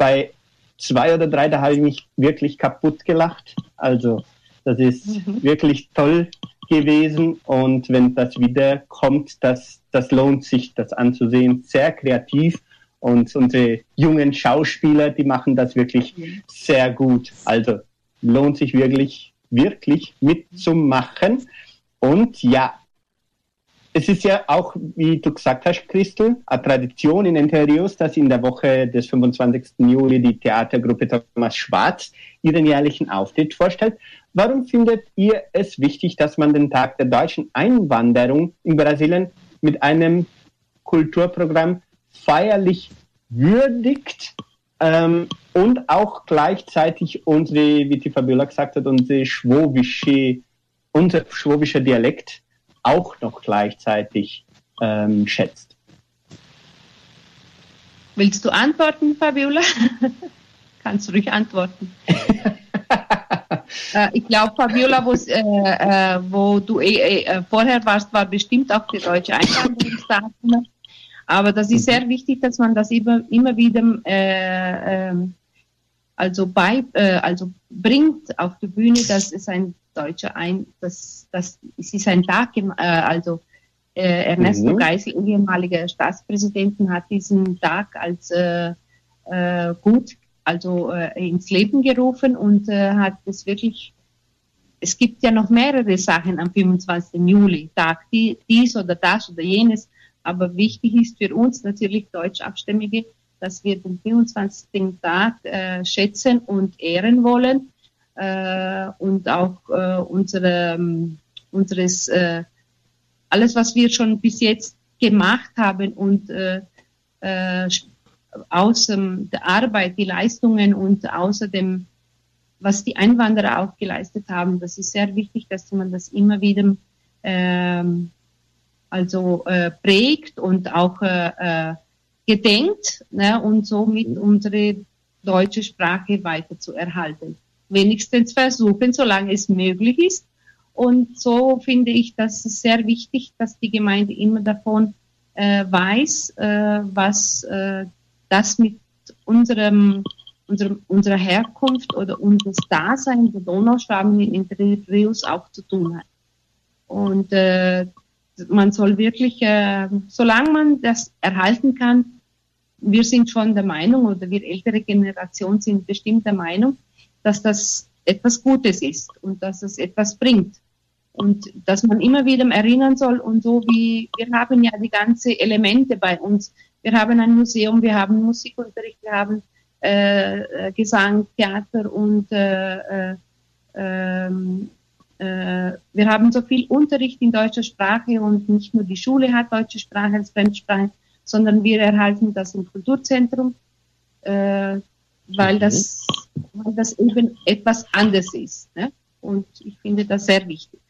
bei zwei oder drei, da habe ich mich wirklich kaputt gelacht. Also das ist mhm. wirklich toll gewesen und wenn das wieder kommt, das, das lohnt sich, das anzusehen. Sehr kreativ und unsere jungen Schauspieler, die machen das wirklich sehr gut. Also lohnt sich wirklich, wirklich mitzumachen. Und ja, es ist ja auch, wie du gesagt hast, Christel, eine Tradition in Interiors, dass in der Woche des 25. Juli die Theatergruppe Thomas Schwarz ihren jährlichen Auftritt vorstellt. Warum findet ihr es wichtig, dass man den Tag der deutschen Einwanderung in Brasilien mit einem Kulturprogramm feierlich würdigt ähm, und auch gleichzeitig unsere, wie die Fabiola gesagt hat, unsere schwobische, unser schwobischer Dialekt auch noch gleichzeitig ähm, schätzt? Willst du antworten, Fabiola? [laughs] Kannst du ruhig antworten. [laughs] Äh, ich glaube, Fabiola, äh, äh, wo du eh, äh, vorher warst, war bestimmt auch die deutsche Einwanderungsdaten. Aber das ist sehr wichtig, dass man das immer, immer wieder äh, ähm, also bei, äh, also bringt auf die Bühne, dass es ein deutscher ein, dass, dass es ist ein Tag, im, äh, also äh, Ernesto Mhm. Geisel, ehemaliger Staatspräsidenten, hat diesen Tag als äh, äh, gut, also äh, ins Leben gerufen und äh, hat es wirklich, es gibt ja noch mehrere Sachen am 25. Juli, Tag, die, dies oder das oder jenes, aber wichtig ist für uns natürlich Deutschabstämmige, dass wir den 24. Tag äh, schätzen und ehren wollen und auch äh, unsere, ähm, unseres, äh, alles, was wir schon bis jetzt gemacht haben und äh, äh, aus ähm, der Arbeit, die Leistungen und außerdem, was die Einwanderer auch geleistet haben, das ist sehr wichtig, dass man das immer wieder ähm, also äh, prägt und auch äh, äh, gedenkt ne, und somit unsere deutsche Sprache weiter zu erhalten. Wenigstens versuchen, solange es möglich ist. Und so finde ich, dass es sehr wichtig, dass die Gemeinde immer davon äh, weiß, äh, was äh, das mit unserem, unserem, unserer Herkunft oder unseres Dasein der Donauschwaben in Rios auch zu tun hat. Und äh, man soll wirklich, äh, solange man das erhalten kann, wir sind schon der Meinung oder wir ältere Generation sind bestimmt der Meinung, dass das etwas Gutes ist und dass es etwas bringt. Und dass man immer wieder erinnern soll und so wie, wir haben ja die ganzen Elemente bei uns. Wir haben ein Museum, wir haben Musikunterricht, wir haben äh, äh, Gesang, Theater und äh, äh, ähm, äh, wir haben so viel Unterricht in deutscher Sprache und nicht nur die Schule hat deutsche Sprache als Fremdsprache, sondern wir erhalten das im Kulturzentrum, äh, weil, das, weil das eben etwas anderes ist. Ne? Und ich finde das sehr wichtig.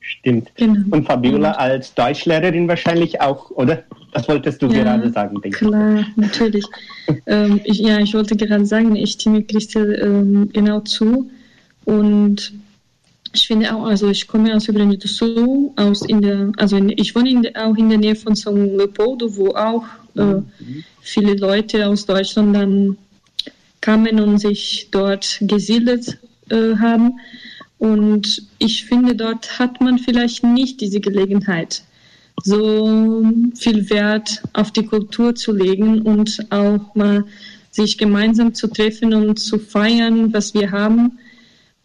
Stimmt. Genau. Und Fabiola als Deutschlehrerin wahrscheinlich auch, oder? Das wolltest du Ja, gerade sagen, denke ich. Klar, natürlich. [laughs] ähm, ich, ja, ich wollte gerade sagen, ich stimme Christel ähm, genau zu. Und ich finde auch, also ich komme aus Rio do Sul, aus in der, also in, ich wohne in der, auch in der Nähe von São Leopoldo, wo auch äh, viele Leute aus Deutschland dann kamen und sich dort gesiedelt äh, haben. Und ich finde, dort hat man vielleicht nicht diese Gelegenheit, so viel Wert auf die Kultur zu legen und auch mal sich gemeinsam zu treffen und zu feiern, was wir haben.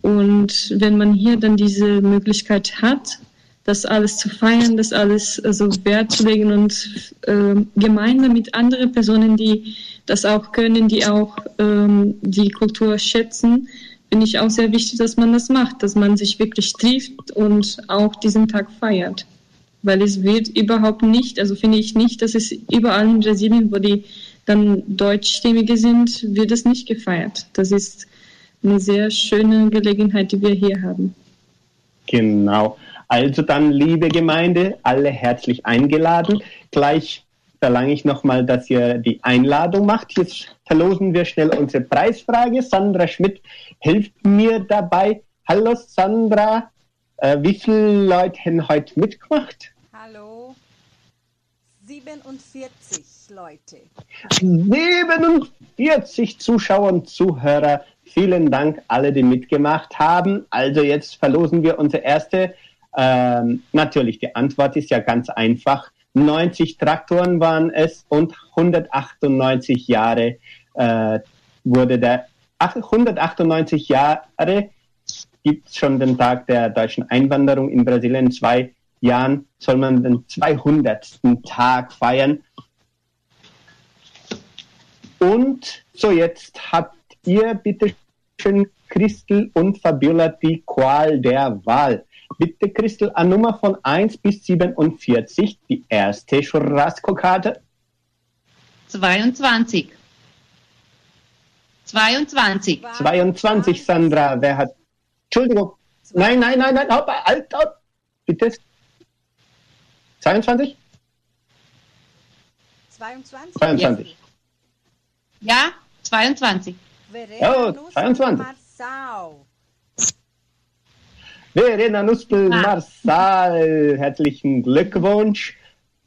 Und wenn man hier dann diese Möglichkeit hat, das alles zu feiern, das alles also Wert zu legen und äh, gemeinsam mit anderen Personen, die das auch können, die auch ähm, die Kultur schätzen, finde ich auch sehr wichtig, dass man das macht, dass man sich wirklich trifft und auch diesen Tag feiert. Weil es wird überhaupt nicht, also finde ich nicht, dass es überall in Brasilien, wo die dann Deutschstämmige sind, wird es nicht gefeiert. Das ist eine sehr schöne Gelegenheit, die wir hier haben. Genau. Also dann, liebe Gemeinde, alle herzlich eingeladen. Gleich verlange ich nochmal, dass ihr die Einladung macht. Jetzt verlosen wir schnell unsere Preisfrage. Sandra Schmidt hilft mir dabei. Hallo Sandra, äh, wie viele Leute haben heute mitgemacht? Hallo. 47 Leute. 47 Zuschauer und Zuhörer. Vielen Dank alle, die mitgemacht haben. Also jetzt verlosen wir unsere erste. Ähm, natürlich, die Antwort ist ja ganz einfach. 90 Traktoren waren es und 198 Jahre äh, wurde der ach, 198 Jahre gibt es schon den Tag der deutschen Einwanderung in Brasilien. In zwei Jahren soll man den 200. Tag feiern. Und so jetzt habt ihr bitte schön Christel und Fabiola die Qual der Wahl. Bitte Christel an Nummer von 1 bis 47 die erste Churrasco-Karte. 22. 22. 22 Sandra, wer hat... Entschuldigung. Nein, nein, nein, nein, halt, halt, halt. Bitte. 22? 22. 22. Ja, 22. Verena Oh, Lúcia 22. Marçal. Verena Nuspel, Marsal, herzlichen Glückwunsch.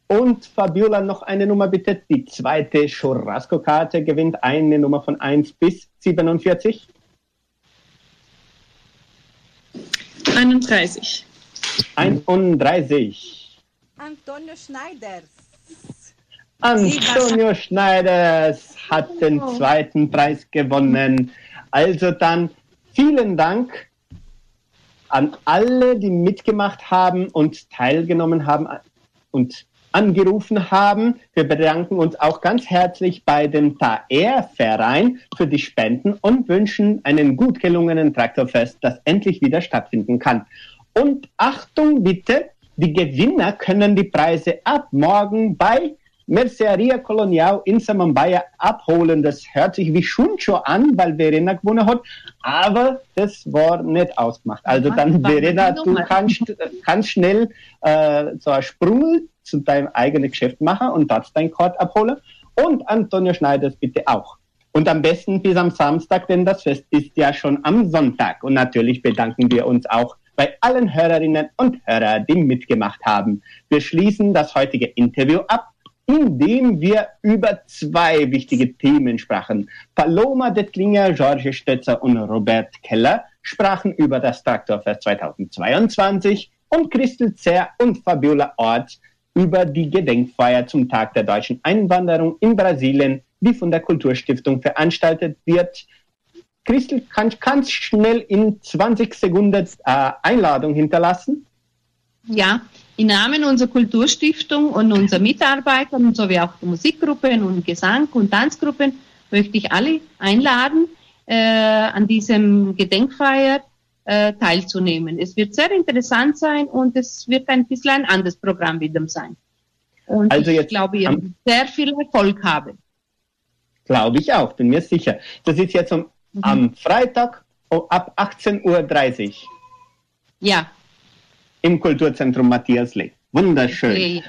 Und Fabiola, noch eine Nummer bitte. Die zweite Churrasco-Karte gewinnt eine Nummer von 1 bis 47. 31. 31. Antonio Schneiders. Antonio Schneiders hat den zweiten Preis gewonnen. Also dann vielen Dank an alle, die mitgemacht haben und teilgenommen haben und angerufen haben. Wir bedanken uns auch ganz herzlich bei dem TAER-Verein für die Spenden und wünschen einen gut gelungenen Traktorfest, das endlich wieder stattfinden kann. Und Achtung bitte, die Gewinner können die Preise ab morgen bei Merceria Colonial in Samambaya abholen. Das hört sich wie Schuncho an, weil Verena gewonnen hat, aber das war nicht ausgemacht. Also dann, Verena, du kannst, [laughs] kannst schnell äh, so einen Sprung zu deinem eigenen Geschäft machen und dort dein Kord abholen. Und Antonio Schneiders bitte auch. Und am besten bis am Samstag, denn das Fest ist ja schon am Sonntag. Und natürlich bedanken wir uns auch bei allen Hörerinnen und Hörern, die mitgemacht haben. Wir schließen das heutige Interview ab indem wir über zwei wichtige Themen sprachen. Paloma Dettlinger, George Stötzer und Robert Keller sprachen über das Traktorfest 2022 und Christel Zer und Fabiola Ort über die Gedenkfeier zum Tag der deutschen Einwanderung in Brasilien, die von der Kulturstiftung veranstaltet wird. Christel, kannst du schnell in 20 Sekunden äh, Einladung hinterlassen? Ja, im Namen unserer Kulturstiftung und unserer Mitarbeiter sowie auch der Musikgruppen und Gesang- und Tanzgruppen möchte ich alle einladen, äh, an diesem Gedenkfeier äh, teilzunehmen. Es wird sehr interessant sein und es wird ein bisschen ein anderes Programm wieder sein. Und Also ich jetzt glaube, ihr am- sehr viel Erfolg haben. Glaube ich auch, bin mir sicher. Das ist jetzt am, am Freitag um- ab 18.30 Uhr Ja, im Kulturzentrum Matthias Lee. Wunderschön. okay.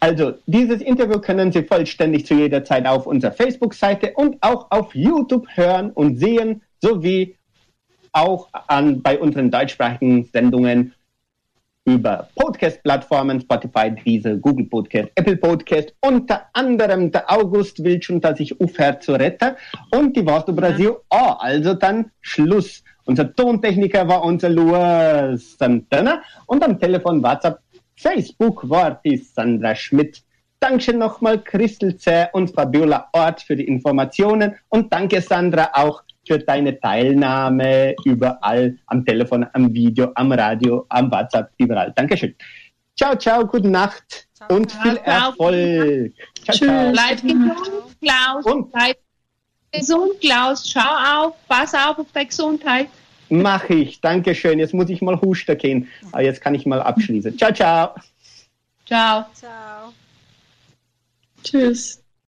Also, dieses Interview können Sie vollständig zu jeder Zeit auf unserer Facebook-Seite und auch auf YouTube hören und sehen, sowie auch an, bei unseren deutschsprachigen Sendungen über Podcast-Plattformen, Spotify, Deezer, Google Podcast, Apple Podcast, unter anderem der August will schon, dass ich aufhöre zu retten und die do Brasil. Oh, also dann Schluss. Unser Tontechniker war unser Luis Santana und am Telefon, WhatsApp, Facebook war die Sandra Schmidt. Dankeschön nochmal Christel Zäh und Fabiola Ort für die Informationen und danke Sandra auch für deine Teilnahme überall am Telefon, am Video, am Radio, am WhatsApp, überall. Dankeschön. Ciao, ciao, gute Nacht und viel Ciao. Erfolg. Ciao, ciao. Bleib gesund, Klaus. Bleib gesund, Klaus. Schau auf, pass auf auf deine Gesundheit. Mach ich. Dankeschön. Jetzt muss ich mal husten gehen. Aber jetzt kann ich mal abschließen. Ciao, ciao. Ciao. Ciao. Tschüss.